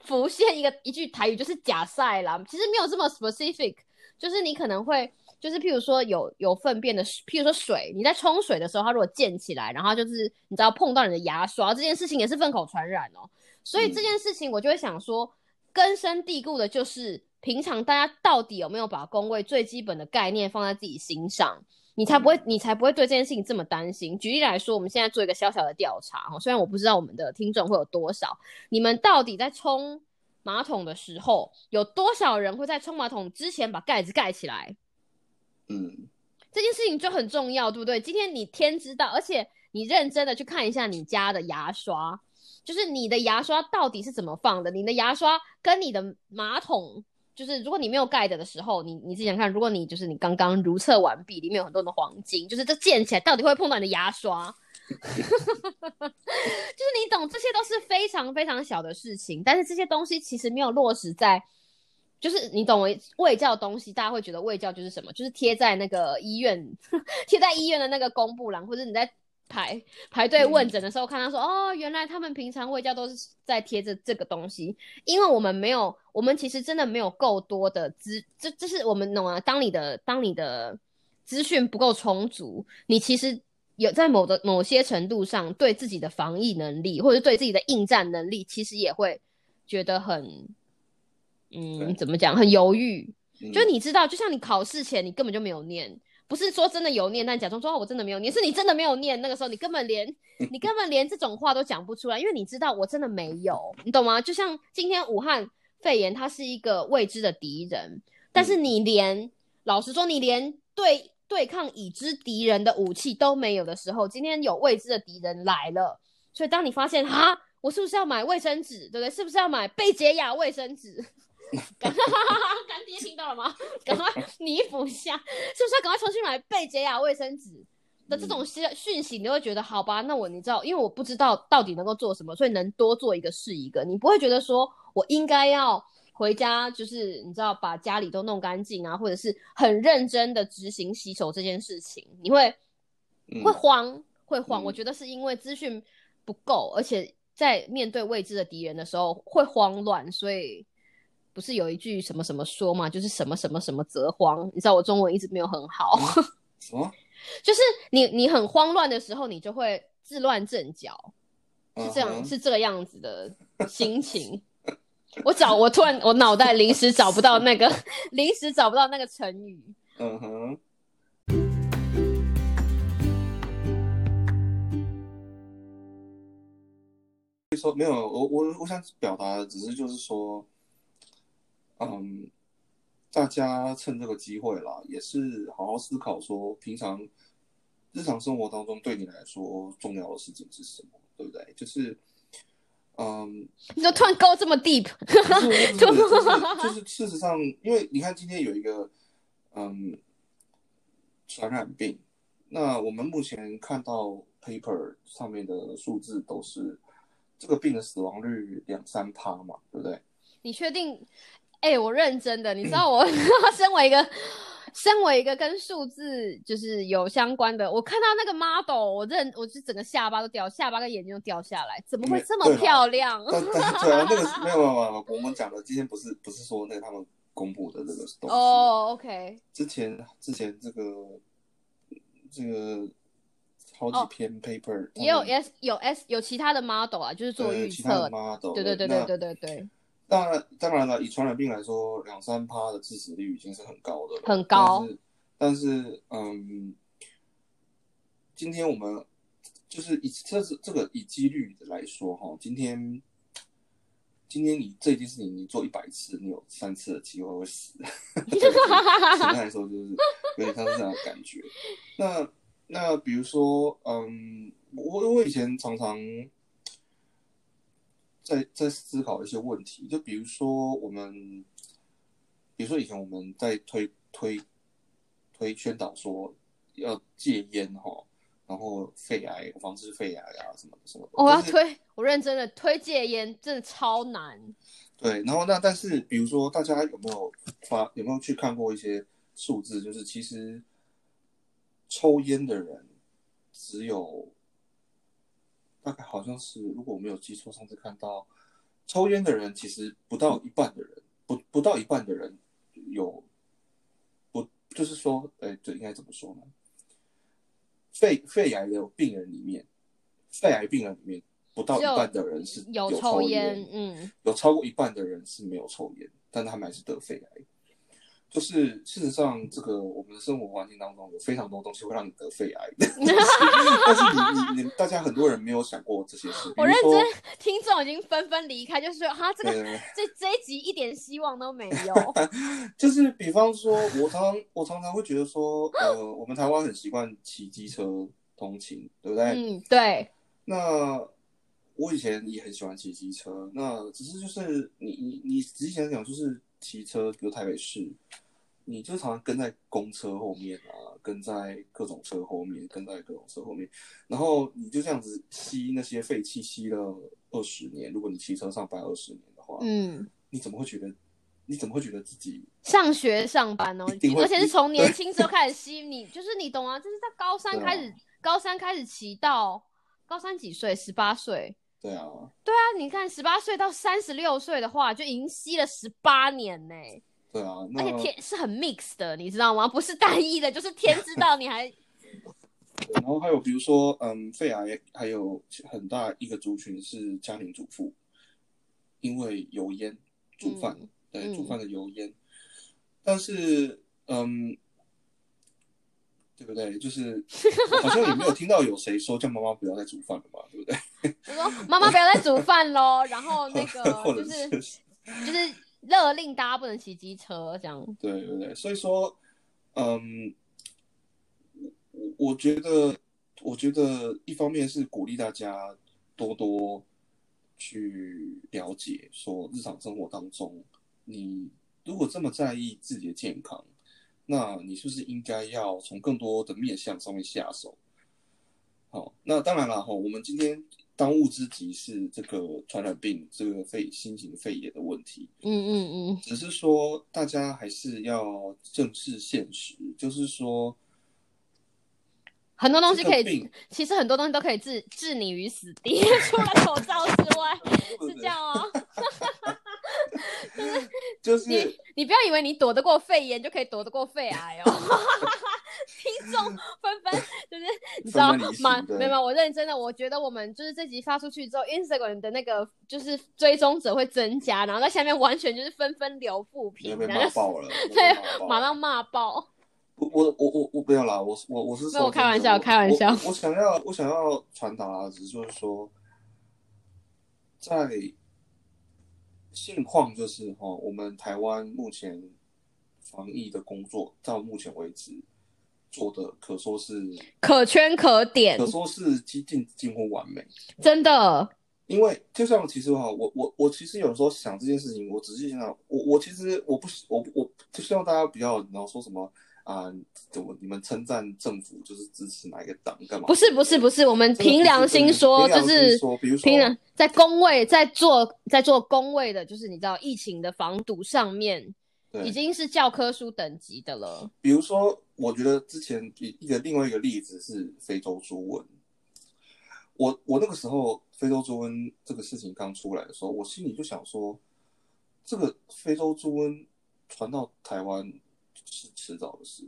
浮现一个一句台语，就是假赛啦。其实没有这么 specific，就是你可能会就是譬如说有有粪便的，譬如说水，你在冲水的时候，它如果溅起来，然后就是你知道碰到你的牙刷，这件事情也是粪口传染哦。所以这件事情我就会想说。根深蒂固的就是，平常大家到底有没有把工位最基本的概念放在自己心上，你才不会，你才不会对这件事情这么担心。举例来说，我们现在做一个小小的调查哈，虽然我不知道我们的听众会有多少，你们到底在冲马桶的时候，有多少人会在冲马桶之前把盖子盖起来？嗯，这件事情就很重要，对不对？今天你天知道，而且你认真的去看一下你家的牙刷。就是你的牙刷到底是怎么放的？你的牙刷跟你的马桶，就是如果你没有盖的的时候，你你自己想看，如果你就是你刚刚如厕完毕，里面有很多的黄金，就是这溅起来到底会碰到你的牙刷？就是你懂，这些都是非常非常小的事情，但是这些东西其实没有落实在，就是你懂卫卫教东西，大家会觉得卫教就是什么？就是贴在那个医院，贴在医院的那个公布栏，或者你在。排排队问诊的时候，看到说哦，原来他们平常会教都是在贴着这个东西，因为我们没有，我们其实真的没有够多的资，这这是我们懂啊。当你的当你的资讯不够充足，你其实有在某的某些程度上对自己的防疫能力，或者对自己的应战能力，其实也会觉得很嗯，怎么讲，很犹豫。嗯就你知道，就像你考试前，你根本就没有念，不是说真的有念，但假装说、哦、我真的没有念，是你真的没有念。那个时候你根本连 你根本连这种话都讲不出来，因为你知道我真的没有，你懂吗？就像今天武汉肺炎，它是一个未知的敌人，但是你连、老实说，你连对对抗已知敌人的武器都没有的时候，今天有未知的敌人来了，所以当你发现哈，我是不是要买卫生纸，对不对？是不是要买贝洁雅卫生纸？干爹听到了吗？赶快弥补一下，是不是要赶快重新买贝洁雅卫生纸的这种讯讯息？你会觉得好吧？那我你知道，因为我不知道到底能够做什么，所以能多做一个是一个。你不会觉得说我应该要回家，就是你知道把家里都弄干净啊，或者是很认真的执行洗手这件事情，你会会慌，会慌。我觉得是因为资讯不够，而且在面对未知的敌人的时候会慌乱，所以不是有一句什么什么说嘛，就是什么什么什么则慌。你知道我中文一直没有很好，什么？就是你你很慌乱的时候，你就会自乱阵脚，是这样、是这个样子的心情。我找我突然我脑袋临时找不到那个临时找不到那个成语。嗯哼。说没有，我我我想表达的只是就是说，嗯，大家趁这个机会啦，也是好好思考说，平常日常生活当中对你来说重要的事情是什么，对不对？就是，嗯，你就突然高这么 deep，就是事实上，因为你看今天有一个嗯传染病，那我们目前看到 paper 上面的数字都是这个病的死亡率两三趴嘛，对不对？你确定？哎、我认真的，你知道我 身为一个身为一个跟数字就是有相关的，我看到那个 model，我认我是整个下巴都掉，下巴跟眼睛都掉下来，怎么会这么漂亮？对啊，那个没有没有没有，我们讲的今天不是不是说那个他们公布的这个东西，哦、o k 之前之前这个这个好哦几篇 paper 也有 S 有 S 有其他的 model 啊，就是做预测。model，对对对对对对对，当然，当然了，以传染病来说，两三趴的致死率已经是很高的了。很高但是，但是，嗯，今天我们就是以这是这个以几率的来说哈，今天今天你这件事情你做一百次，你有三次的机会会死。简单来说，就是有点像是这样的感觉。那那比如说，嗯，我我以前常常在在思考一些问题，就比如说我们，比如说以前我们在推推推宣导说要戒烟哈，然后肺癌防治肺癌啊什么的什么的。我要推，我认真的推戒烟，真的超难。对，然后那但是比如说大家有没有发有没有去看过一些数字，就是其实抽烟的人只有大概好像是，如果我没有记错，上次看到抽烟的人其实不到一半的人，不不到一半的人有不就是说，哎，对，应该怎么说呢？肺肺癌的病人里面，肺癌病人里面不到一半的人是有抽抽烟，嗯，有超过一半的人是没有抽烟，但他们还是得肺癌。就是事实上，这个我们的生活环境当中有非常多东西会让你得肺癌，但 是但是你你你大家很多人没有想过这些事。我认真，听众已经纷纷离开，就是说哈，这个这这一集一点希望都没有。就是比方说，我常常我常常会觉得说，呃，我们台湾很习惯骑机车通勤，对不对？嗯，对，那我以前也很喜欢骑机车，那只是就是你你你仔细想想，就是骑车，比如台北市，你就常常跟在公车后面啊，跟在各种车后面，跟在各种车后面，然后你就这样子吸那些废气，吸了二十年。如果你骑车上班二十年的话，嗯，你怎么会觉得？你怎么会觉得自己上学上班哦而且是从年轻时候开始吸，你就是你懂啊，就是在高三开始，高三开始骑到高三几岁？十八岁。对啊？对啊，你看十八岁到三十六岁的话，就已经吸了十八年呢、对啊，而且天是很 mix 的，你知道吗？不是单一的，就是天知道你还 然后还有比如说，嗯，肺癌还有很大一个族群是家庭主妇，因为油烟煮饭，嗯对，嗯煮饭的油烟。但是，嗯，对不对？就是好像也没有听到有谁说叫妈妈不要再煮饭了嘛，对不对？我说妈妈不要再煮饭喽，然后那个 就是是就是勒令大家不能骑机车这样。对对对，所以说，嗯，我我觉得，我觉得一方面是鼓励大家多多去了解，说日常生活当中，你如果这么在意自己的健康，那你是不是应该要从更多的面向上面下手？好，那当然了哈，我们今天当务之急是这个传染病，这个肺新型肺炎的问题。嗯嗯嗯，只是说大家还是要正视现实，就是说很多东西可以其实很多东西都可以置置你于死地，除了口罩之外，是这样哦。就是你你不要以为你躲得过肺炎就可以躲得过肺癌哦。听众纷纷 就是你知道吗？没有没有，我认真的，我觉得我们就是这集发出去之后，Instagram 的那个就是追踪者会增加，然后在下面完全就是纷纷留负评，你要被然后骂爆了，对马上骂爆。我我我我我不要啦，我我我是没有说开玩笑开玩笑我我我想要我想要传达的只是就是说，在现况就是哈，我们台湾目前防疫的工作到目前为止做的可说是可圈可点可，说是几近近乎完美。真的。因为就像其实哈，我我我其实有时候想这件事情，我仔细想想，我我其实我不我我就希望大家不要然后说什么啊，怎么你们称赞政府就是支持哪一个党干嘛？不是不是不是，我们凭良心说，就是说比如说凭良在工位在做在做工位的，就是你知道疫情的防堵上面，对已经是教科书等级的了。比如说，我觉得之前一一个另外一个例子是非洲猪瘟。我我那个时候非洲猪瘟这个事情刚出来的时候，我心里就想说，这个非洲猪瘟传到台湾是迟早的事。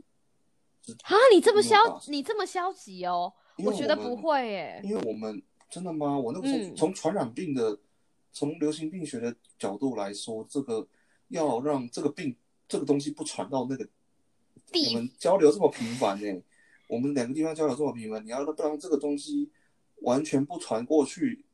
啊，你这么消你这么消极哦？我觉得不会耶。因为我们真的吗？我那个时候嗯从传染病的、从流行病学的角度来说，这个要让这个病这个东西不传到那个地我们交流这么频繁呢、我们两个地方交流这么频繁，你要不让这个东西完全不传过去，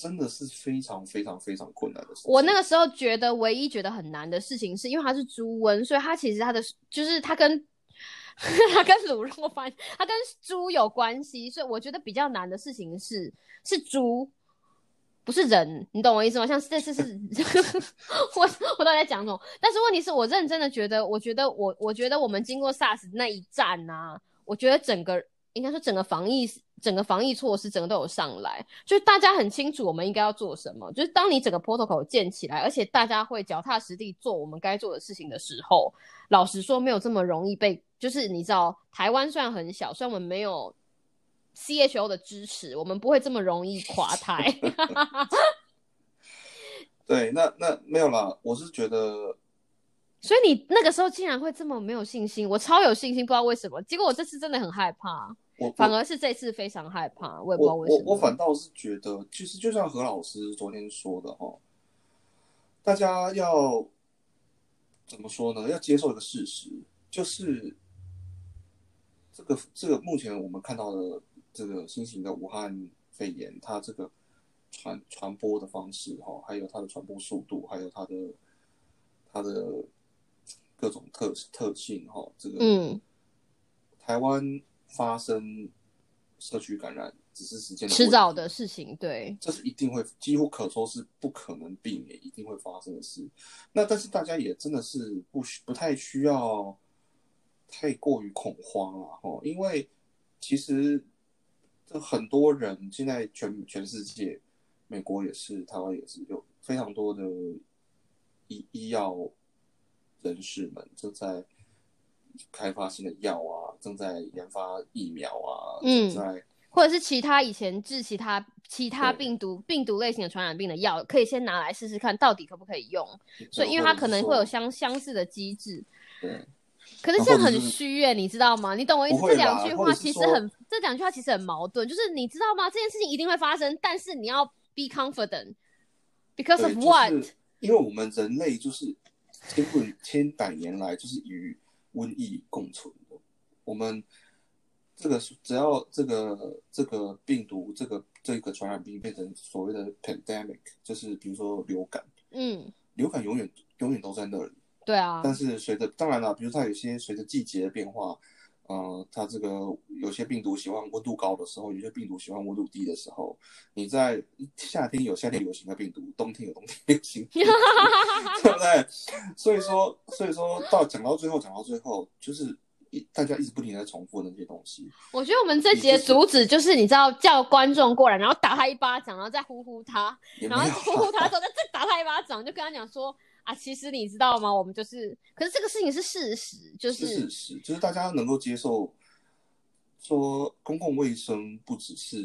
真的是非常非常非常困难的事情。我那个时候觉得唯一觉得很难的事情，是因为它是猪瘟，所以它其实它的就是它跟 它跟卤肉饭，它跟猪有关系，所以我觉得比较难的事情是是猪，不是人，你懂我意思吗？像这次是 我我到底在讲什么？但是问题是我认真的觉得，我觉得我我觉得我们经过 SARS 那一战啊、我觉得整个应该说整个防疫整个防疫措施整个都有上来，就是大家很清楚我们应该要做什么。就是当你整个 protocol 建起来，而且大家会脚踏实地做我们该做的事情的时候，老实说没有这么容易被，就是你知道台湾虽然很小，虽然我们没有 CHO 的支持，我们不会这么容易垮台。对，那那没有啦，我是觉得所以你那个时候竟然会这么没有信心，我超有信心，不知道为什么。结果我这次真的很害怕，我反而是这次非常害怕，我也不知道为什么。我我反倒是觉得，其实就像何老师昨天说的哦，大家要怎么说呢？要接受一个事实，就是这个这个目前我们看到的这个新型的武汉肺炎，它这个传传播的方式哈，还有它的传播速度，还有它的它的各种特特性哈，这个嗯，台湾发生社区感染只是时间迟早的事情，对，这是一定会，几乎可说是不可能避免，一定会发生的事。那但是大家也真的是不需不太需要太过于恐慌了哈，因为其实这很多人现在全全世界，美国也是，台湾也是，有非常多的医医药人士们正在开发新的药啊，正在研发疫苗啊，嗯在或者是其他以前治其他其他病毒病毒类型的传染病的药，可以先拿来试试看，到底可不可以用。所以因为它可能会有相相似的机制，对。可是这样很虚耶，你知道吗？你懂我意思？这两句话其实很，这两句话其实很矛盾，就是你知道吗？这件事情一定会发生，但是你要 be confident because，of what？、就是因为我们人类就是千古千百年来就是与瘟疫共存的。我们这个只要这个这个病毒这个这个传染病变成所谓的 pandemic，就是比如说流感，嗯，流感永远永远都在那里。对啊，但是随着当然了，比如它有些随着季节的变化。呃，它这个有些病毒喜欢温度高的时候，有些病毒喜欢温度低的时候。你在夏天有夏天流行的病毒，冬天有冬天流行，对不对？所以说，所以说到讲到最后，讲到最后，就是一大家一直不停在重复那些东西。我觉得我们这节主旨就是，你知道，叫观众过来，然后打他一巴掌，然后再呼呼他，然后呼呼他之后再再打他一巴掌，就跟他讲说。啊，其实你知道吗？我们就是，可是这个事情是事实，就是事实，就是大家能够接受，说公共卫生不只是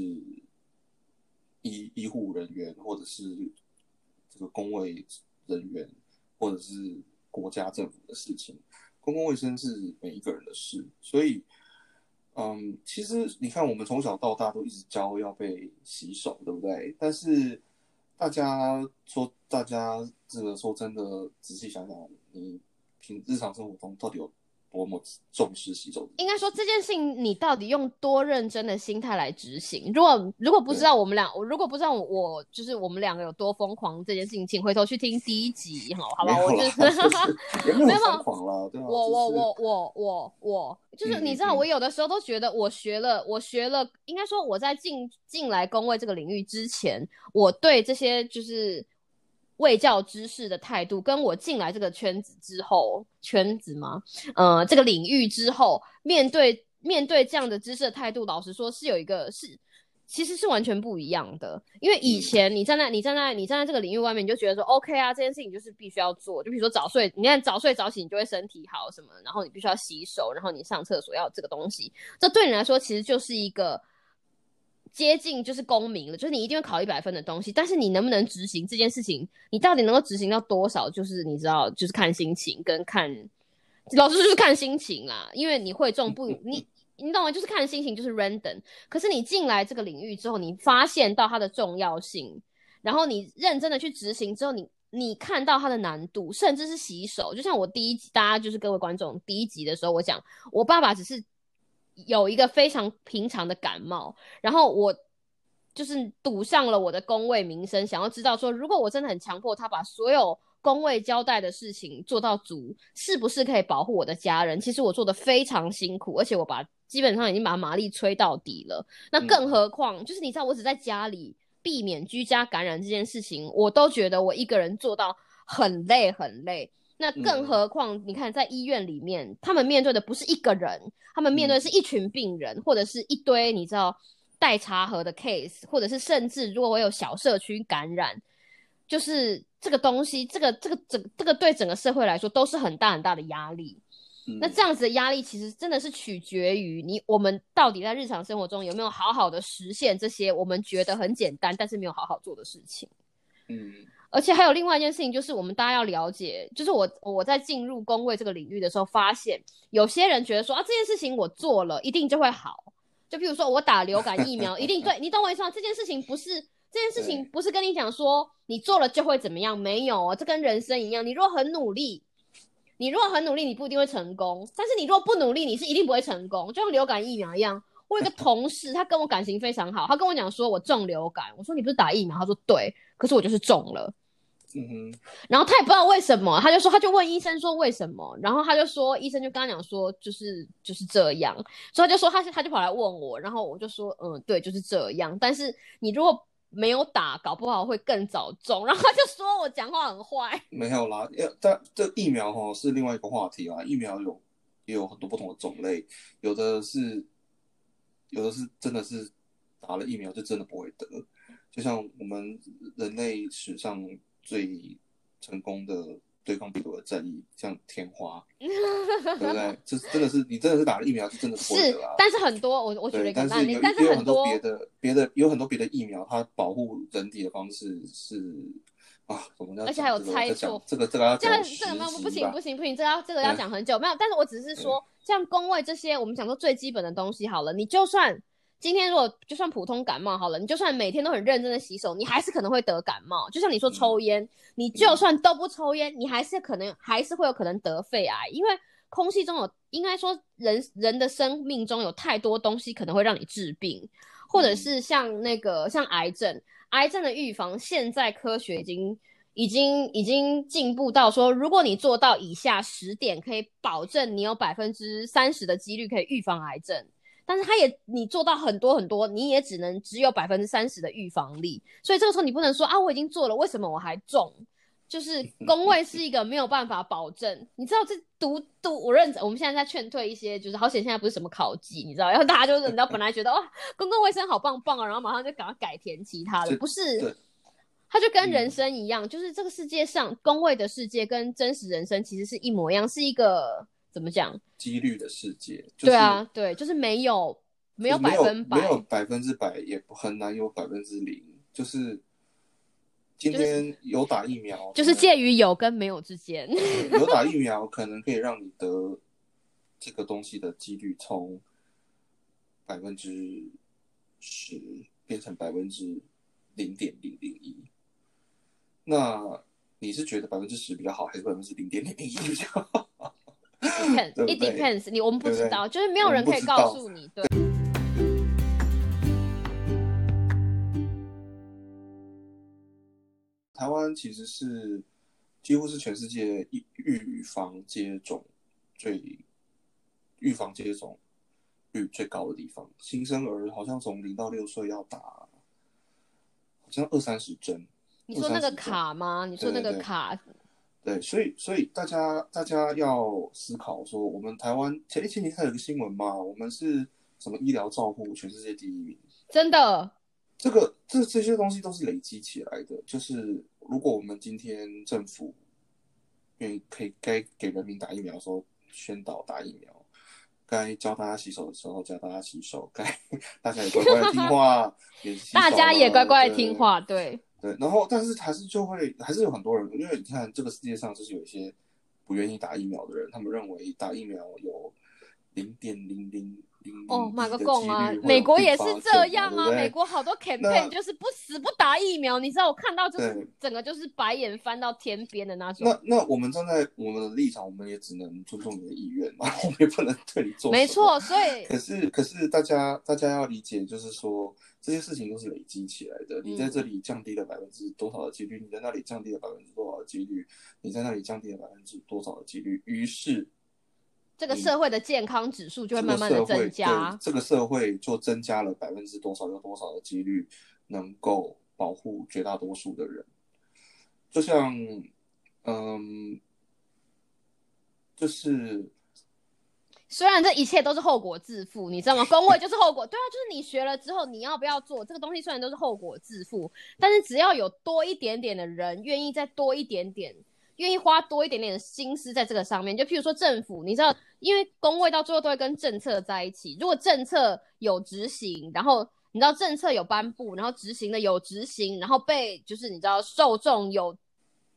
医医护人员，或者是这个公卫人员，或者是国家政府的事情，公共卫生是每一个人的事。所以，嗯，其实你看，我们从小到大都一直教要被洗手，对不对？但是大家说，大家。这个说真的，仔细想想，你平日常生活中到底有多么重视洗手？应该说这件事情，你到底用多认真的心态来执行？如果如果不知道我们俩，我如果不知道我就是我们两个有多疯狂这件事情，请回头去听第一集，好好吧？我就是没有疯狂了，对我我我我我我就是你知道，我有的时候都觉得我学了，我学了，应该说我在进进来工位这个领域之前，我对这些就是。卫教知识的态度，跟我进来这个圈子之后，圈子吗？呃，这个领域之后，面对面对这样的知识的态度，老实说是有一个是，其实是完全不一样的。因为以前你站在你站在你站在这个领域外面，你就觉得说 OK 啊，这件事情就是必须要做。就比如说早睡，你看早睡早起，你就会身体好什么，然后你必须要洗手，然后你上厕所要这个东西，这对你来说其实就是一个。接近就是公民了，就是你一定会考一百分的东西，但是你能不能执行这件事情，你到底能够执行到多少，就是你知道，就是看心情跟看，老师就是看心情啦，因为你会中不，你你懂吗？就是看心情，就是 random。可是你进来这个领域之后，你发现到它的重要性，然后你认真的去执行之后，你你看到它的难度，甚至是洗手，就像我第一集，大家就是各位观众第一集的时候，我讲我爸爸只是。有一个非常平常的感冒，然后我就是赌上了我的工位名声，想要知道说，如果我真的很强迫他把所有工位交代的事情做到足，是不是可以保护我的家人？其实我做的非常辛苦，而且我把基本上已经把马力吹到底了。那更何况，就是你知道，我只在家里避免居家感染这件事情，我都觉得我一个人做到很累很累。那更何况，你看，在医院里面，他们面对的不是一个人，他们面对的是一群病人，或者是一堆你知道待查核的 case，或者是甚至如果我有小社区感染，就是这个东西，这个这个整这个对整个社会来说都是很大很大的压力。那这样子的压力，其实真的是取决于你我们到底在日常生活中有没有好好的实现这些我们觉得很简单，但是没有好好做的事情。嗯。而且还有另外一件事情，就是我们大家要了解，就是我我在进入工位这个领域的时候，发现有些人觉得说啊，这件事情我做了一定就会好。就比如说我打流感疫苗，一定 对你懂我意思吗？这件事情不是这件事情不是跟你讲说你做了就会怎么样，没有哦，这跟人生一样，你如果很努力，你如果很努力，你不一定会成功。但是你如果不努力，你是一定不会成功。就像流感疫苗一样，我有个同事，他跟我感情非常好，他跟我讲说我中流感，我说你不是打疫苗，他说对，可是我就是中了。嗯哼，然后他也不知道为什么，他就说，他就问医生说为什么，然后他就说，医生就跟他讲说，就是就是这样，所以他就说他他就跑来问我，然后我就说，嗯，对，就是这样。但是你如果没有打，搞不好会更早中。然后他就说我讲话很坏，没有啦，要但这疫苗哈是另外一个话题啊，疫苗有也有很多不同的种类，有的是有的是真的是打了疫苗就真的不会得，就像我们人类史上。最成功的对抗病毒的战役，像天花，对不对？这真的是你真的是打了疫苗，是真的是。啊。但是很多我我举了一个案例，但是很多别的别的有很多别的疫苗，它保护人体的方式是啊，我们要而且还有猜错，这个这个要这个这个没有不行不行不行，这要这个要讲很久，没有。但是我只是说，像工位这些，我们讲说最基本的东西好了，你就算。今天如果就算普通感冒好了，你就算每天都很认真的洗手，你还是可能会得感冒。就像你说抽烟，你就算都不抽烟，你还是可能还是会有可能得肺癌，因为空气中有应该说人人的生命中有太多东西可能会让你治病，或者是像那个像癌症，癌症的预防，现在科学已经。已经已经进步到说，如果你做到以下十点，可以保证你有百分之三十的几率可以预防癌症。但是他也你做到很多很多，你也只能只有百分之三十的预防力。所以这个时候你不能说啊，我已经做了，为什么我还中？就是工位是一个没有办法保证。你知道这读读我认，我们现在在劝退一些，就是好险现在不是什么考级，你知道，然后大家就是你知道本来觉得哇公共卫生好棒棒啊，然后马上就赶快改填其他的，不是。它就跟人生一样，就是这个世界上工位的世界跟真实人生其实是一模一样，是一个怎么讲？几率的世界。对啊，对，就是没有没有百分百，没有百分之百，也很难有百分之零。就是今天有打疫苗，就是介于有跟没有之间。有打疫苗可能可以让你得这个东西的几率从百分之十变成百分之零点零零一。那你是觉得百分之十比较好，还是百分之零点零零一比较好？Depends，it depends。你我们不知道，就是没有人可以告诉你。对。台湾其实是几乎是全世界预预防接种最预防接种率最高的地方。新生儿好像从零到六岁要打，好像二三十针。你说那个卡吗？你说那个卡？对，所以所以大家大家要思考说，我们台湾前前几天有个新闻嘛，我们是什么医疗照护全世界第一名？真的？这个这这些东西都是累积起来的。就是如果我们今天政府愿意可以该给人民打疫苗的时候宣导打疫苗，该教大家洗手的时候教大家洗手，该 大家也乖乖听话，也大家也乖乖听话，对。对，然后但是还是就会还是有很多人，因为你看这个世界上就是有一些不愿意打疫苗的人，他们认为打疫苗有零点零零零哦，马个贡啊！美国也是这样啊，美国好多 campaign 就是不死不打疫苗，你知道我看到就是整个就是白眼翻到天边的那种。那那我们站在我们的立场，我们也只能尊重你的意愿嘛，我们也不能对你做。没错，所以可是可是大家大家要理解，就是说。这些事情都是累积起来的。你在这里降低了百分之多少的几率？你在那里降低了百分之多少的几率？你在那里降低了百分之多少的几率？于是，这个社会的健康指数就会慢慢的增加。这个社会就增加了百分之多少有多少的几率能够保护绝大多数的人。就像，嗯，就是。虽然这一切都是后果自负，你知道吗？工位就是后果，对啊，就是你学了之后，你要不要做这个东西？虽然都是后果自负，但是只要有多一点点的人愿意再多一点点，愿意花多一点点的心思在这个上面，就譬如说政府，你知道，因为工位到最后都会跟政策在一起。如果政策有执行，然后你知道政策有颁布，然后执行的有执行，然后被就是你知道受众有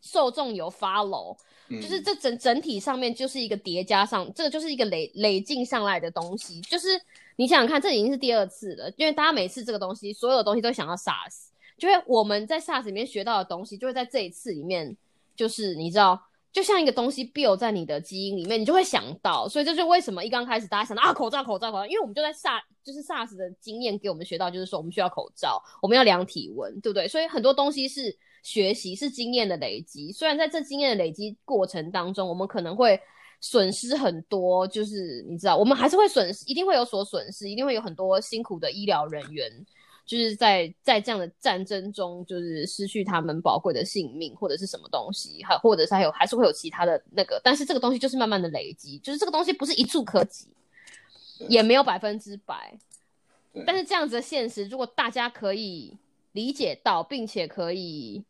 受众有 follow。就是这整整体上面就是一个叠加上，这个就是一个累累进上来的东西。就是你想想看，这已经是第二次了，因为大家每次这个东西，所有的东西都想要 SARS，就会我们在 SARS 里面学到的东西，就会在这一次里面，就是你知道，就像一个东西 build 在你的基因里面，你就会想到。所以这就为什么一刚开始大家想到啊口罩口罩口罩，因为我们就在 SARS 就是 SARS 的经验给我们学到，就是说我们需要口罩，我们要量体温，对不对？所以很多东西是。学习是经验的累积，虽然在这经验的累积过程当中，我们可能会损失很多，就是你知道，我们还是会损失，一定会有所损失，一定会有很多辛苦的医疗人员，就是在在这样的战争中，就是失去他们宝贵的性命，或者是什么东西，还或者是还有还是会有其他的那个，但是这个东西就是慢慢的累积，就是这个东西不是一触可及，也没有百分之百，但是这样子的现实，如果大家可以。理解到，并且可以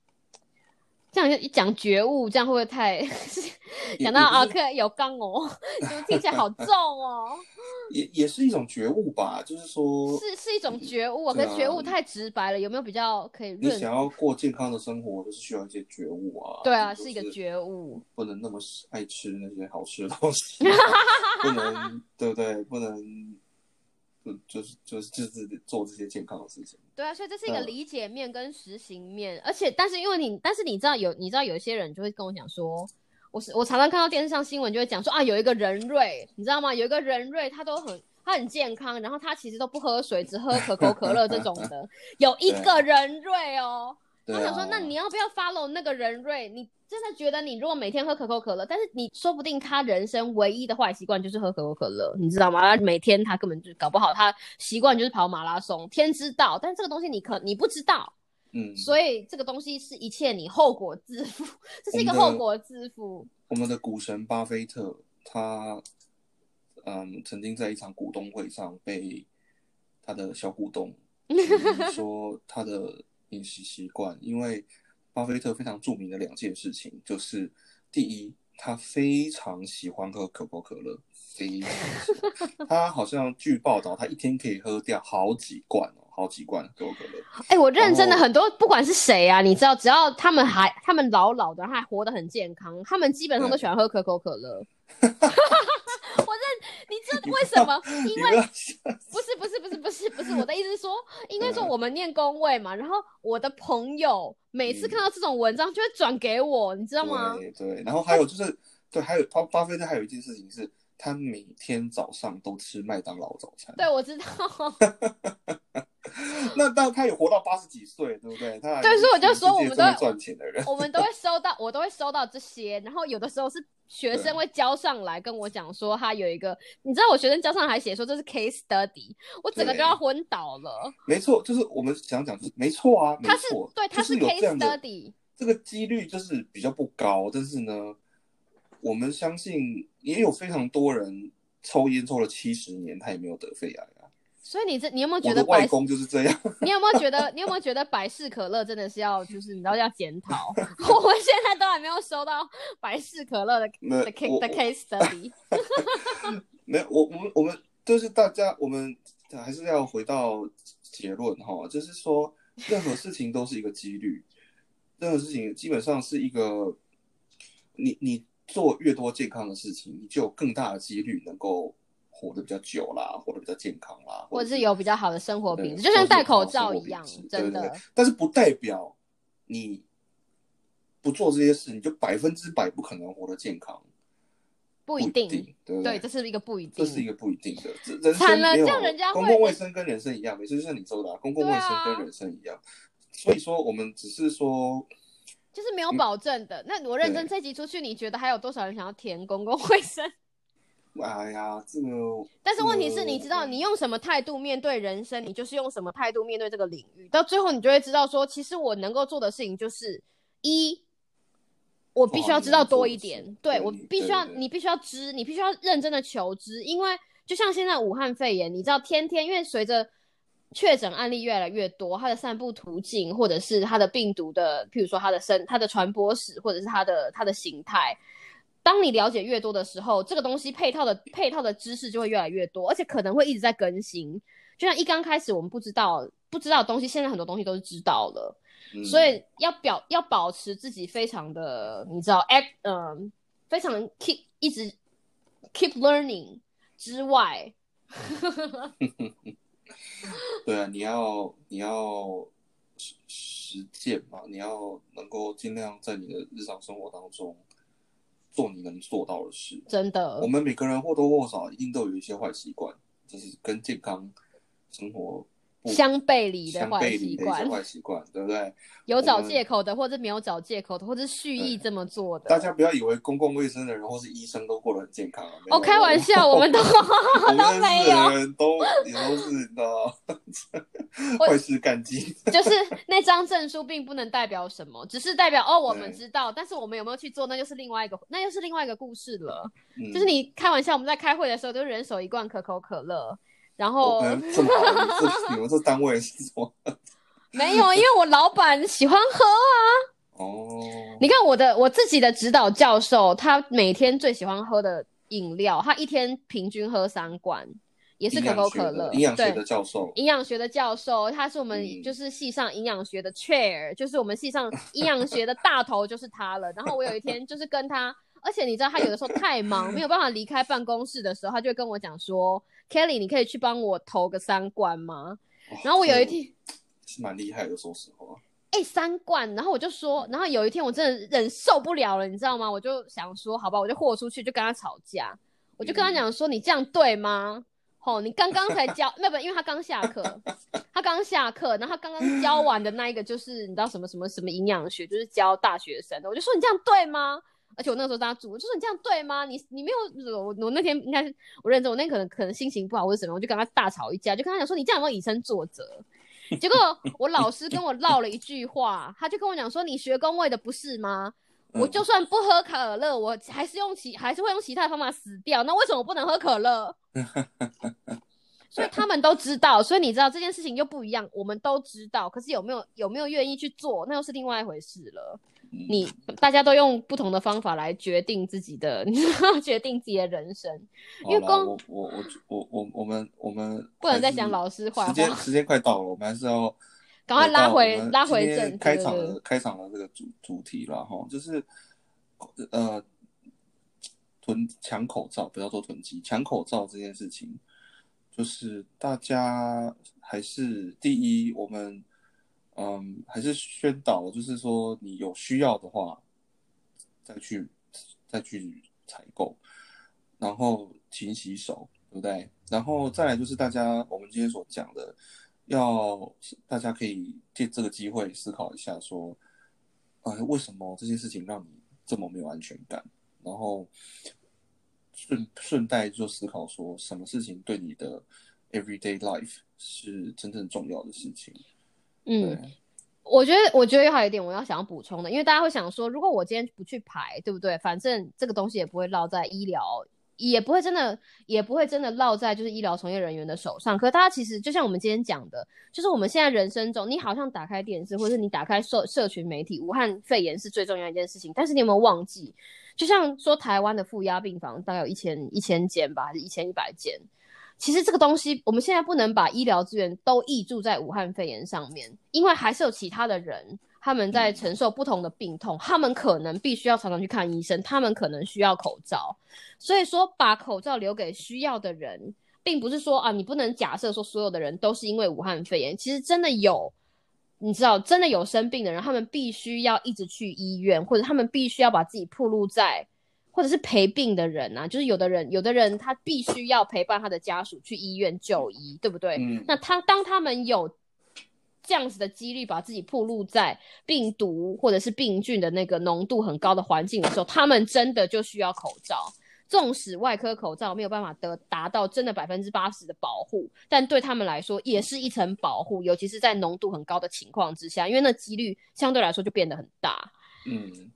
这样一讲觉悟，这样会不会太 讲到啊？可有刚哦，就听起来好重哦。也也是一种觉悟吧，就是说，是是一种觉悟，可是觉悟太直白了，有没有比较可以？你想要过健康的生活，都是需要一些觉悟啊。对啊，是一个觉悟，不能那么爱吃那些好吃的东西，不能对不对？不能。就是就是就是做这些健康的事情。对啊，所以这是一个嗯理解面跟实行面，而且但是因为你，但是你知道有你知道有一些人就会跟我讲说，我是我常常看到电视上新闻就会讲说啊，有一个人瑞，你知道吗？有一个人瑞，他都很他很健康，然后他其实都不喝水，只喝可口可乐这种的，有一个人瑞哦。对啊，我想说，那你要不要 follow 那个人瑞？你真的觉得你如果每天喝可口可乐，但是你说不定他人生唯一的坏习惯就是喝可口可乐，你知道吗？他每天他根本就搞不好他习惯就是跑马拉松，天知道。但这个东西你可你不知道，嗯，所以这个东西是一切你后果自负，这是一个后果自负。我们的股神巴菲特，他嗯曾经在一场股东会上被他的小股东说他的饮食习惯，因为巴菲特非常著名的两件事情，就是第一，他非常喜欢喝可口可乐，非常喜欢，他好像据报道，他一天可以喝掉好几罐哦，好几罐可口可乐。哎、我认真的很多，不管是谁啊，你知道，只要他们还他们老老的，还活得很健康，他们基本上都喜欢喝可口可乐。我认，你知道为什么？因为不是不是不是不是不是，我的意思是说，因为说我们念工位嘛，然后我的朋友每次嗯看到这种文章就会转给我，你知道吗？对对，然后还有就是，对，还有巴巴菲特还有一件事情是，他每天早上都吃麦当劳早餐。对，我知道。那但他也活到八十几岁，对不对？他还对所以我就说我们都赚钱的人。我们都会收到，我都会收到这些，然后有的时候是学生会交上来跟我讲说他有一个，你知道我学生交上来写说这是 case study，我整个就要昏倒了。没错，就是我们想讲，就是没错啊，没他是错，对，他是 case study，这个几率就是比较不高，但是呢，我们相信也有非常多人抽烟抽了七十年，他也没有得肺癌啊。所以你这你有没有觉得？外公就是这样。你有没有觉得？你有没有觉得百事可乐真的是要就是你知道要检讨？我们现在都还没有收到百事可乐的 那的 case 我的 case study。没有，我我们我们就是大家，我们还是要回到结论哈，就是说任何事情都是一个几率，任何事情基本上是一个，你你做越多健康的事情，你就有更大的几率能够活得比较久啦，活得比较健康啦，或者是有比较好的生活品质，就像戴口罩一样真的对对。对但是不代表你不做这些事，你就百分之百不可能活得健康，不不一定。对对，这是一个不一定。这是一个不一定的，这人惨了生没有这样人家会公共卫生跟人生一样，每次，就像你说的、啊，公共卫生跟人生一样。所以说，我们只是说，就是没有保证的。那我认真这集出去，你觉得还有多少人想要填公共 卫生？哎呀，这个，但是问题是，呃你知道你用什么态度面对人生，你就是用什么态度面对这个领域。到最后，你就会知道说，其实我能够做的事情就是一，我必须要知道多一点，对我必须要，你必须要知，你必须要认真的求知，因为就像现在武汉肺炎，你知道天天因为随着确诊案例越来越多，它的散布途径，或者是它的病毒的，譬如说它的生、它的传播史，或者是它的它的形态。当你了解越多的时候，这个东西配套的配套的知识就会越来越多，而且可能会一直在更新。就像一刚开始我们不知道不知道的东西，现在很多东西都是知道了，嗯所以要表要保持自己非常的，你知道，act，嗯、非常 keep 一直 keep learning 之外 对啊，你要你要实实践嘛，你要能够尽量在你的日常生活当中做你能做到的事。真的我们每个人或多或少一定都有一些坏习惯，就是跟健康生活不相背离的坏习惯，坏习惯，对不对？有找借口的，或者没有找借口的，或者是蓄意这么做的。大家不要以为公共卫生的人或是医生都过得很健康啊！哦，开玩笑，我们都都没有 的人都也都是你知道坏事干尽。就是那张证书并不能代表什么，只是代表哦，我们知道，但是我们有没有去做，那就是另外一个，那又是另外一个故事了。嗯就是你开玩笑，我们在开会的时候都人手一罐可口可乐，然后我们这么好，你们这单位是什么？没有，因为我老板喜欢喝啊。哦，你看我的我自己的指导教授，他每天最喜欢喝的饮料，他一天平均喝三罐，也是可口可乐的。营养学的教授，营养学的教授，他是我们嗯就是系上营养学的 chair，、就是我们系上营养学的大头就是他了。然后我有一天就是跟他，而且你知道他有的时候太忙，没有办法离开办公室的时候，他就会跟我讲说：“Kelly，你可以去帮我投个三罐吗？”然后我有一天是蛮厉害的，说实话。哎、三罐，然后我就说，然后有一天我真的忍受不了了，你知道吗？我就想说，好吧，我就豁出去，就跟他吵架，我就跟他讲说，你这样对吗？哦，你刚刚才教，那不，因为他刚下课，他刚下课，然后他刚刚教完的那一个就是你知道什么什么什么营养学，就是教大学生的，我就说你这样对吗？而且我那个时候跟他住，我就说你这样对吗？你你没有我我那天应该是我认真，我那天可能可能心情不好或者什么，我就跟他大吵一架，就跟他讲说你这样有没有以身作则？结果 我老师跟我唠了一句话，他就跟我讲说：“你学工位的不是吗？我就算不喝可乐，我还是用其还是会用其他的方法死掉。那为什么我不能喝可乐？” 所以他们都知道，所以你知道这件事情又不一样，我们都知道，可是有没有有没有愿意去做，那又是另外一回事了。你大家都用不同的方法来决定自己的，决定自己的人生，因为光我我我我我我们我们不能再讲老师坏话。时间时间快到了，我们还是要赶快拉回拉回正开场的开场的这个主主题了哈，就是呃囤抢口罩，不要说囤积，抢口罩这件事情，就是大家还是第一，我们嗯还是宣导，就是说你有需要的话，再去再去采购，然后勤洗手，对不对？然后再来就是大家我们今天所讲的，要大家可以借这个机会思考一下，说，呃，为什么这件事情让你这么没有安全感？然后顺顺带就思考说，什么事情对你的 everyday life 是真正重要的事情？嗯，我觉得，我觉得还有一点我要想要补充的，因为大家会想说，如果我今天不去排，对不对？反正这个东西也不会落在医疗，也不会真的，也不会真的落在就是医疗从业人员的手上。可大家其实就像我们今天讲的，就是我们现在人生中，你好像打开电视，或者是你打开社社群媒体，武汉肺炎是最重要一件事情，但是你有没有忘记？就像说台湾的负压病房大概有一千一千间吧，还是一千一百间？其实这个东西，我们现在不能把医疗资源都挹注在武汉肺炎上面，因为还是有其他的人，他们在承受不同的病痛，他们可能必须要常常去看医生，他们可能需要口罩。所以说，把口罩留给需要的人，并不是说啊，你不能假设说所有的人都是因为武汉肺炎，其实真的有。你知道，真的有生病的人，他们必须要一直去医院，或者他们必须要把自己暴露在，或者是陪病的人啊，就是有的人，有的人他必须要陪伴他的家属去医院就医，对不对？嗯那他当他们有这样子的几率把自己暴露在病毒或者是病菌的那个浓度很高的环境的时候，他们真的就需要口罩。纵使外科口罩没有办法得达到真的百分之八十的保护，但对他们来说也是一层保护，尤其是在浓度很高的情况之下，因为那几率相对来说就变得很大。嗯，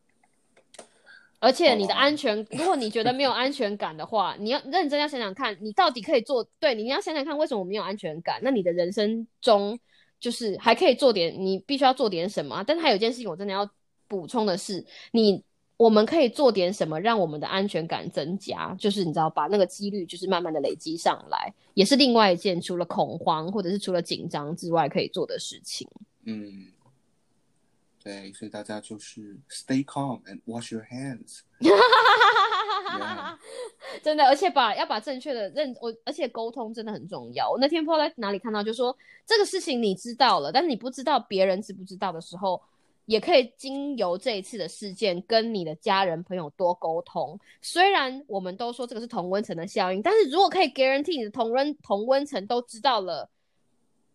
而且你的哦安全，如果你觉得没有安全感的话，你要认真要想想看，你到底可以做对，你要想想看为什么我没有安全感。那你的人生中就是还可以做点，你必须要做点什么啊。但是还有一件事情我真的要补充的是，你我们可以做点什么让我们的安全感增加，就是你知道把那个几率就是慢慢的累积上来，也是另外一件除了恐慌或者是除了紧张之外可以做的事情。嗯，对，所以大家就是 stay calm and wash your hands。Yeah 真的，而且把要把正确的认我，而且沟通真的很重要。我那天不知道在哪里看到，就说这个事情你知道了，但是你不知道别人知不知道的时候，也可以经由这一次的事件跟你的家人朋友多沟通。虽然我们都说这个是同温层的效应，但是如果可以 guarantee 你的同温同温层都知道了。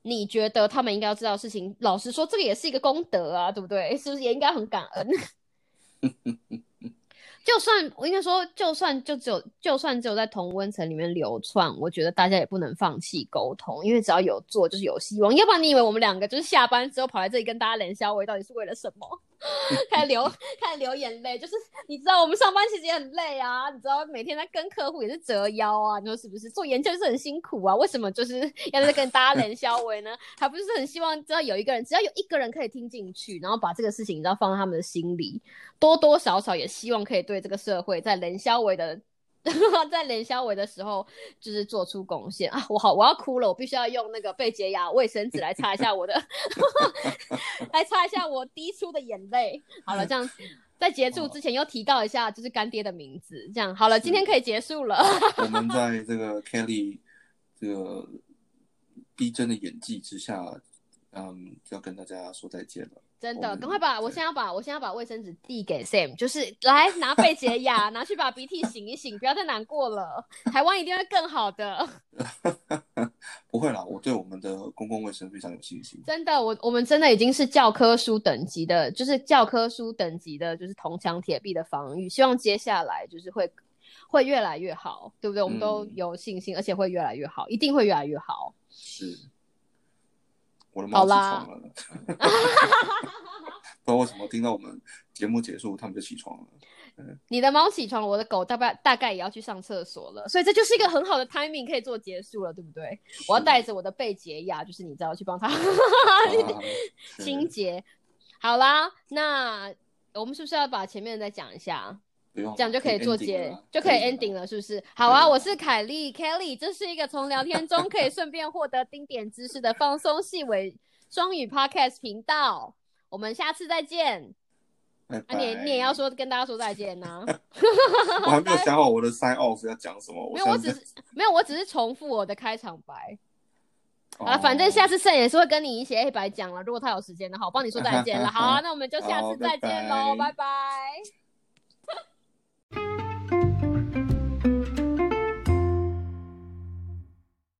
你觉得他们应该要知道的事情，老实说，这个也是一个功德啊，对不对？是不是也应该很感恩？就算我应该说，就算就只有就算只有在同温层里面流窜，我觉得大家也不能放弃沟通，因为只要有做就是有希望。要不然你以为我们两个就是下班之后跑来这里跟大家冷笑话，到底是为了什么？开始流 开始流眼泪，就是你知道我们上班其实也很累啊，你知道每天在跟客户也是折腰啊，你说是不是？做研究是很辛苦啊，为什么就是要在跟大家冷消维呢？还不是很希望知道有一个人，只要有一个人可以听进去，然后把这个事情你知道放在他们的心里，多多少少也希望可以对这个社会在冷消维的 在连消尾的时候，就是做出贡献啊！我好，我要哭了，我必须要用那个被洁牙卫生纸来擦一下我的 来擦一下我滴出的眼泪。好了，这样在结束之前又提到一下，就是干爹的名字。这样好了，今天可以结束了。我们在这个 Kelly 这个逼真的演技之下，嗯，要跟大家说再见了。真的，赶快把我现在要把我现在把卫生纸递给 Sam，就是来拿贝洁牙，拿去把鼻涕擤一擤，不要再难过了。台湾一定会更好的。不会啦，我对我们的公共卫生非常有信心。真的，我我们真的已经是教科书等级的，就是教科书等级的，就是铜墙铁壁的防御。希望接下来就是会会越来越好，对不对？我们都有信心，而且会越来越好，一定会越来越好。是。我的猫起床了，不知道为什么听到我们节目结束，他们就起床了。你的猫起床，我的狗大概大概也要去上厕所了，所以这就是一个很好的 timing，可以做结束了，对不对？我要带着我的贝洁亚，就是你知道去帮它 清洁。好啦，那我们是不是要把前面再讲一下？这样就可以做结，就可以 ending 了，是不是？好啊，我是凯莉 Kelly，这是一个从聊天中可以顺便获得丁点知识的放松细微双语 podcast 频道。我们下次再见。啊，你你也要说跟大家说再见呢？我还没有想好我的 sign off 要讲什么。没有，我只是没有，我只是重复我的开场白。啊，反正下次盛也是会跟你一起黑白讲了。如果他有时间的话，我帮你说再见了。好啊，那我们就下次再见喽，拜拜。